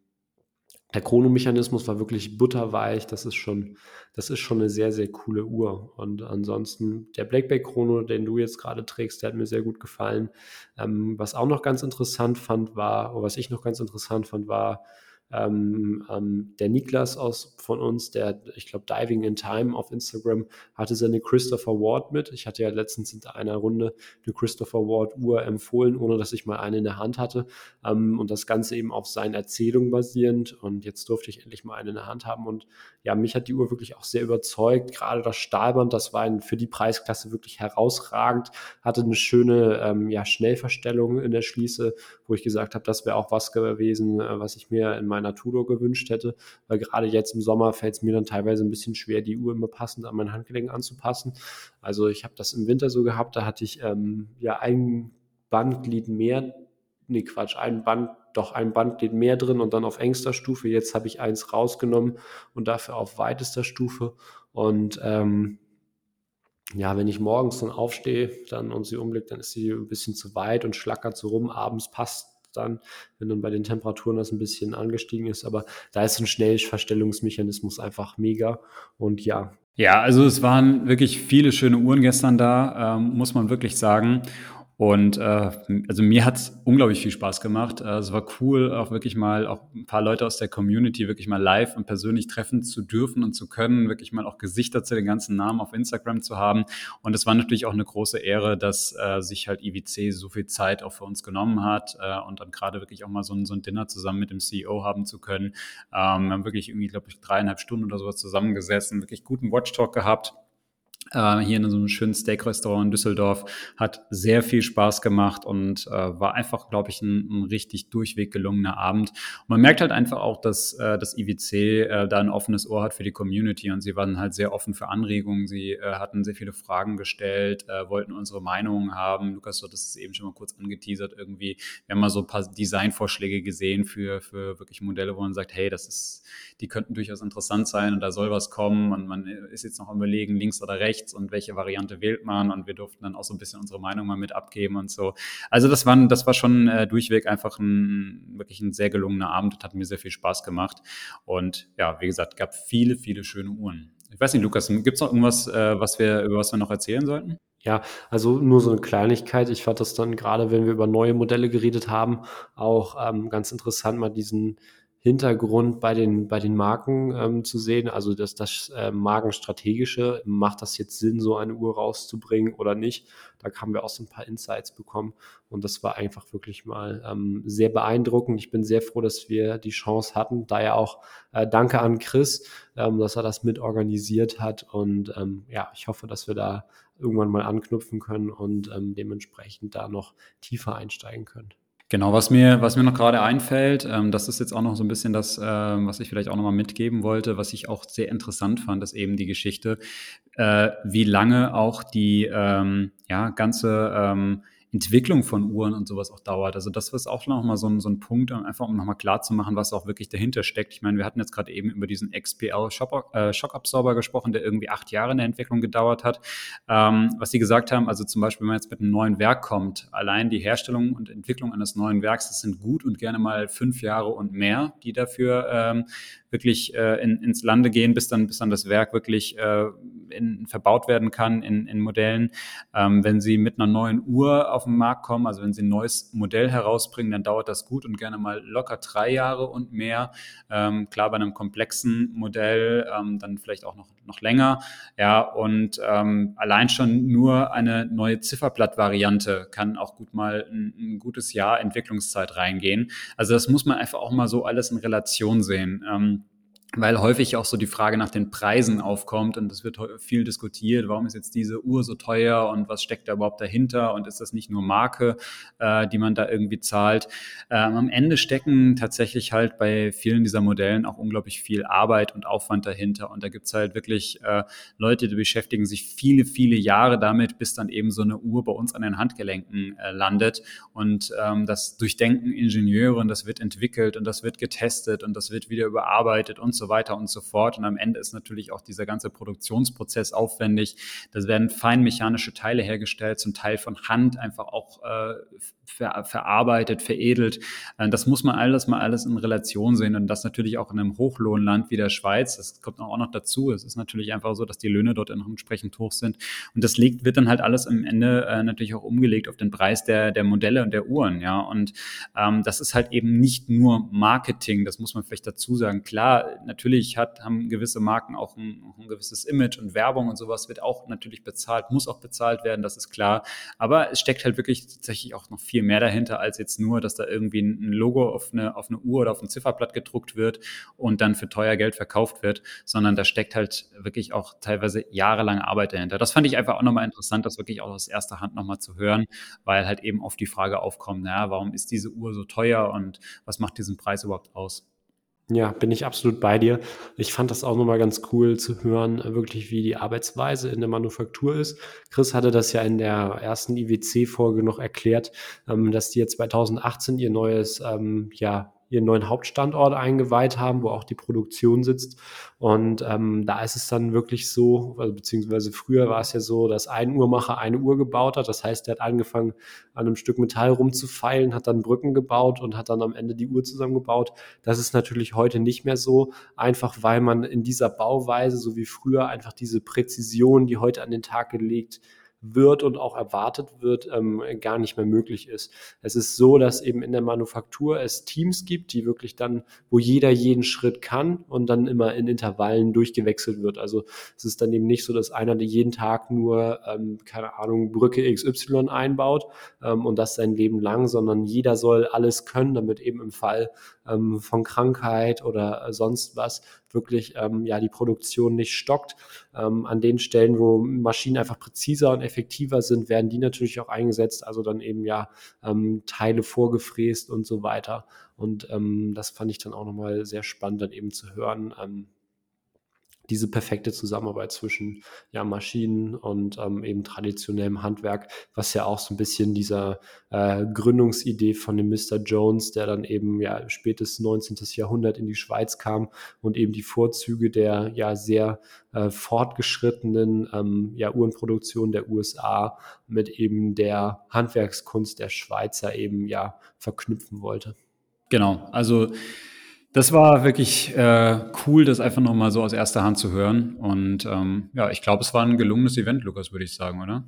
der Chronomechanismus war wirklich butterweich. Das ist schon, das ist schon eine sehr, sehr coole Uhr. Und ansonsten der Blackback Chrono, den du jetzt gerade trägst, der hat mir sehr gut gefallen. Ähm, was auch noch ganz interessant fand, war, oder was ich noch ganz interessant fand, war ähm, ähm, der Niklas aus von uns, der, ich glaube, Diving in Time auf Instagram, hatte seine Christopher Ward mit. Ich hatte ja letztens in einer Runde eine Christopher Ward Uhr empfohlen, ohne dass ich mal eine in der Hand hatte. Ähm, und das Ganze eben auf seinen Erzählungen basierend. Und jetzt durfte ich endlich mal eine in der Hand haben. Und ja, mich hat die Uhr wirklich auch sehr überzeugt. Gerade das Stahlband, das war für die Preisklasse wirklich herausragend. Hatte eine schöne ähm, ja, Schnellverstellung in der Schließe, wo ich gesagt habe, das wäre auch was gewesen, äh, was ich mir in meiner Tudor gewünscht hätte, weil gerade jetzt im Sommer fällt es mir dann teilweise ein bisschen schwer, die Uhr immer passend an mein Handgelenk anzupassen. Also ich habe das im Winter so gehabt, da hatte ich ähm, ja ein Bandglied mehr, nee Quatsch, ein Band, doch ein Bandglied mehr drin und dann auf engster Stufe. Jetzt habe ich eins rausgenommen und dafür auf weitester Stufe und ähm, ja, wenn ich morgens dann aufstehe dann und sie umblickt, dann ist sie ein bisschen zu weit und schlackert so rum. Abends passt dann, wenn dann bei den Temperaturen das ein bisschen angestiegen ist. Aber da ist ein Schnellverstellungsmechanismus einfach mega. Und ja. Ja, also es waren wirklich viele schöne Uhren gestern da, ähm, muss man wirklich sagen. Und äh, also mir hat es unglaublich viel Spaß gemacht. Äh, es war cool, auch wirklich mal auch ein paar Leute aus der Community wirklich mal live und persönlich treffen zu dürfen und zu können, wirklich mal auch Gesichter zu den ganzen Namen auf Instagram zu haben. Und es war natürlich auch eine große Ehre, dass äh, sich halt IWC so viel Zeit auch für uns genommen hat äh, und dann gerade wirklich auch mal so ein, so ein Dinner zusammen mit dem CEO haben zu können. Ähm, wir haben wirklich irgendwie, glaube ich, dreieinhalb Stunden oder sowas zusammengesessen, wirklich guten Watch Talk gehabt. Äh, hier in so einem schönen Steak-Restaurant in Düsseldorf. Hat sehr viel Spaß gemacht und äh, war einfach, glaube ich, ein, ein, richtig durchweg gelungener Abend. Und man merkt halt einfach auch, dass äh, das IWC äh, da ein offenes Ohr hat für die Community und sie waren halt sehr offen für Anregungen. Sie äh, hatten sehr viele Fragen gestellt, äh, wollten unsere Meinungen haben. Lukas, du hattest es eben schon mal kurz angeteasert irgendwie. Wir haben mal so ein paar Designvorschläge gesehen für, für wirklich Modelle, wo man sagt, hey, das ist, die könnten durchaus interessant sein und da soll was kommen und man ist jetzt noch am überlegen, links oder rechts und welche Variante wählt man und wir durften dann auch so ein bisschen unsere Meinung mal mit abgeben und so. Also das war, das war schon äh, durchweg einfach ein, wirklich ein sehr gelungener Abend und hat mir sehr viel Spaß gemacht und ja, wie gesagt, gab viele, viele schöne Uhren. Ich weiß nicht, Lukas, gibt es noch irgendwas, äh, was wir, über was wir noch erzählen sollten? Ja, also nur so eine Kleinigkeit. Ich fand das dann gerade, wenn wir über neue Modelle geredet haben, auch ähm, ganz interessant, mal diesen Hintergrund bei den, bei den Marken ähm, zu sehen. Also dass das äh, Markenstrategische, macht das jetzt Sinn, so eine Uhr rauszubringen oder nicht? Da haben wir auch so ein paar Insights bekommen und das war einfach wirklich mal ähm, sehr beeindruckend. Ich bin sehr froh, dass wir die Chance hatten. Daher auch äh, danke an Chris, ähm, dass er das mit organisiert hat und ähm, ja, ich hoffe, dass wir da irgendwann mal anknüpfen können und ähm, dementsprechend da noch tiefer einsteigen können. Genau, was mir, was mir noch gerade einfällt, ähm, das ist jetzt auch noch so ein bisschen das, äh, was ich vielleicht auch nochmal mitgeben wollte, was ich auch sehr interessant fand, ist eben die Geschichte, äh, wie lange auch die ähm, ja, ganze ähm, Entwicklung von Uhren und sowas auch dauert. Also das ist auch nochmal so ein, so ein Punkt, einfach um nochmal klar zu machen, was auch wirklich dahinter steckt. Ich meine, wir hatten jetzt gerade eben über diesen XPL äh, Schockabsorber gesprochen, der irgendwie acht Jahre in der Entwicklung gedauert hat. Ähm, was Sie gesagt haben, also zum Beispiel, wenn man jetzt mit einem neuen Werk kommt, allein die Herstellung und Entwicklung eines neuen Werks, das sind gut und gerne mal fünf Jahre und mehr, die dafür ähm, wirklich äh, in, ins Lande gehen, bis dann, bis dann das Werk wirklich äh, in, verbaut werden kann in, in Modellen. Ähm, wenn Sie mit einer neuen Uhr auf den Markt kommen, also wenn Sie ein neues Modell herausbringen, dann dauert das gut und gerne mal locker drei Jahre und mehr. Ähm, klar, bei einem komplexen Modell ähm, dann vielleicht auch noch, noch länger. Ja, und ähm, allein schon nur eine neue Zifferblattvariante kann auch gut mal ein, ein, gutes Jahr Entwicklungszeit reingehen. Also das muss man einfach auch mal so alles in Relation sehen. Weil häufig auch so die Frage nach den Preisen aufkommt und es wird viel diskutiert, warum ist jetzt diese Uhr so teuer und was steckt da überhaupt dahinter und ist das nicht nur Marke, äh, die man da irgendwie zahlt. Ähm, am Ende stecken tatsächlich halt bei vielen dieser Modellen auch unglaublich viel Arbeit und Aufwand dahinter und da gibt's halt wirklich äh, Leute, die beschäftigen sich viele, viele Jahre damit, bis dann eben so eine Uhr bei uns an den Handgelenken äh, landet und ähm, das durchdenken Ingenieure und das wird entwickelt und das wird getestet und das wird wieder überarbeitet und so so weiter und so fort. Und am Ende ist natürlich auch dieser ganze Produktionsprozess aufwendig. Da werden feinmechanische Teile hergestellt, zum Teil von Hand einfach auch äh, ver verarbeitet, veredelt. Äh, das muss man alles mal alles in Relation sehen und das natürlich auch in einem Hochlohnland wie der Schweiz. Das kommt auch noch dazu. Es ist natürlich einfach so, dass die Löhne dort entsprechend hoch sind. Und das liegt, wird dann halt alles am Ende äh, natürlich auch umgelegt auf den Preis der, der Modelle und der Uhren. Ja, und ähm, das ist halt eben nicht nur Marketing. Das muss man vielleicht dazu sagen. Klar, natürlich hat, haben gewisse Marken auch ein, ein gewisses Image und Werbung und sowas wird auch natürlich bezahlt, muss auch bezahlt werden, das ist klar. Aber es steckt halt wirklich tatsächlich auch noch viel mehr dahinter, als jetzt nur, dass da irgendwie ein Logo auf eine, auf eine Uhr oder auf ein Zifferblatt gedruckt wird und dann für teuer Geld verkauft wird, sondern da steckt halt wirklich auch teilweise jahrelange Arbeit dahinter. Das fand ich einfach auch nochmal interessant, das wirklich auch aus erster Hand nochmal zu hören, weil halt eben oft die Frage aufkommt, naja, warum ist diese Uhr so teuer und was macht diesen Preis überhaupt aus? Ja, bin ich absolut bei dir. Ich fand das auch nochmal ganz cool zu hören, äh, wirklich wie die Arbeitsweise in der Manufaktur ist. Chris hatte das ja in der ersten IWC-Folge noch erklärt, ähm, dass die jetzt 2018 ihr neues ähm, ja, ihren neuen Hauptstandort eingeweiht haben, wo auch die Produktion sitzt. Und ähm, da ist es dann wirklich so, also beziehungsweise früher war es ja so, dass ein Uhrmacher eine Uhr gebaut hat. Das heißt, er hat angefangen, an einem Stück Metall rumzufeilen, hat dann Brücken gebaut und hat dann am Ende die Uhr zusammengebaut. Das ist natürlich heute nicht mehr so, einfach weil man in dieser Bauweise, so wie früher, einfach diese Präzision, die heute an den Tag gelegt wird und auch erwartet wird, ähm, gar nicht mehr möglich ist. Es ist so, dass eben in der Manufaktur es Teams gibt, die wirklich dann, wo jeder jeden Schritt kann und dann immer in Intervallen durchgewechselt wird. Also es ist dann eben nicht so, dass einer jeden Tag nur, ähm, keine Ahnung, Brücke XY einbaut ähm, und das sein Leben lang, sondern jeder soll alles können, damit eben im Fall ähm, von Krankheit oder sonst was wirklich ähm, ja die Produktion nicht stockt. Ähm, an den Stellen, wo Maschinen einfach präziser und effektiver sind, werden die natürlich auch eingesetzt, also dann eben ja ähm, Teile vorgefräst und so weiter. Und ähm, das fand ich dann auch nochmal sehr spannend, dann eben zu hören, ähm, diese perfekte Zusammenarbeit zwischen ja, Maschinen und ähm, eben traditionellem Handwerk, was ja auch so ein bisschen dieser äh, Gründungsidee von dem Mr. Jones, der dann eben ja spätes 19. Jahrhundert in die Schweiz kam und eben die Vorzüge der ja sehr äh, fortgeschrittenen ähm, ja, Uhrenproduktion der USA mit eben der Handwerkskunst der Schweizer eben ja verknüpfen wollte. Genau, also das war wirklich äh, cool, das einfach nochmal so aus erster Hand zu hören. Und ähm, ja, ich glaube, es war ein gelungenes Event, Lukas, würde ich sagen, oder?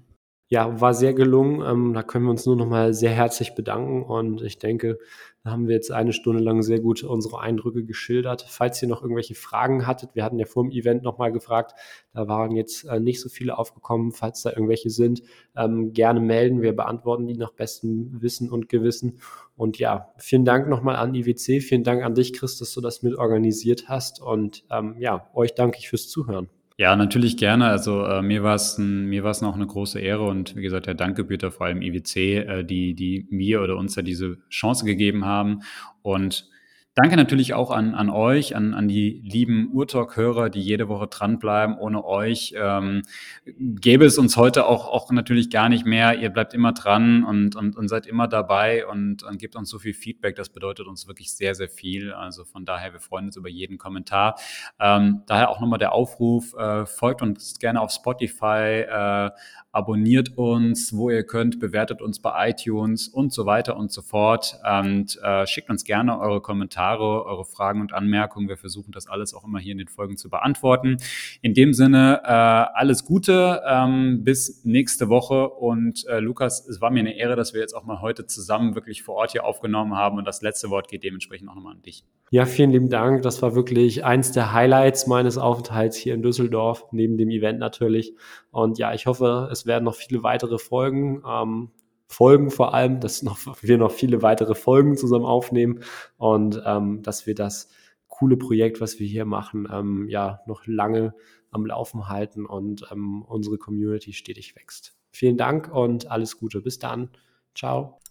Ja, war sehr gelungen. Ähm, da können wir uns nur nochmal sehr herzlich bedanken. Und ich denke, da haben wir jetzt eine Stunde lang sehr gut unsere Eindrücke geschildert. Falls ihr noch irgendwelche Fragen hattet, wir hatten ja vor dem Event nochmal gefragt, da waren jetzt äh, nicht so viele aufgekommen. Falls da irgendwelche sind, ähm, gerne melden. Wir beantworten die nach bestem Wissen und Gewissen. Und ja, vielen Dank nochmal an IWC. Vielen Dank an dich, Chris, dass du das mit organisiert hast. Und ähm, ja, euch danke ich fürs Zuhören. Ja, natürlich gerne. Also äh, mir war es mir war es noch eine große Ehre und wie gesagt, der Dank gebührt vor allem IWC, äh, die die mir oder uns ja diese Chance gegeben haben und Danke natürlich auch an, an euch, an, an die lieben Urtalk-Hörer, die jede Woche dranbleiben. Ohne euch ähm, gäbe es uns heute auch, auch natürlich gar nicht mehr. Ihr bleibt immer dran und, und, und seid immer dabei und, und gebt uns so viel Feedback. Das bedeutet uns wirklich sehr, sehr viel. Also von daher, wir freuen uns über jeden Kommentar. Ähm, daher auch nochmal der Aufruf, äh, folgt uns gerne auf Spotify, äh, abonniert uns, wo ihr könnt, bewertet uns bei iTunes und so weiter und so fort und äh, schickt uns gerne eure Kommentare, eure Fragen und Anmerkungen. Wir versuchen das alles auch immer hier in den Folgen zu beantworten. In dem Sinne, äh, alles Gute, ähm, bis nächste Woche und äh, Lukas, es war mir eine Ehre, dass wir jetzt auch mal heute zusammen wirklich vor Ort hier aufgenommen haben und das letzte Wort geht dementsprechend auch nochmal an dich. Ja, vielen lieben Dank. Das war wirklich eins der Highlights meines Aufenthalts hier in Düsseldorf, neben dem Event natürlich. Und ja, ich hoffe, es werden noch viele weitere Folgen. Ähm, Folgen vor allem, dass noch, wir noch viele weitere Folgen zusammen aufnehmen und ähm, dass wir das coole Projekt, was wir hier machen, ähm, ja noch lange am Laufen halten und ähm, unsere Community stetig wächst. Vielen Dank und alles Gute. Bis dann. Ciao.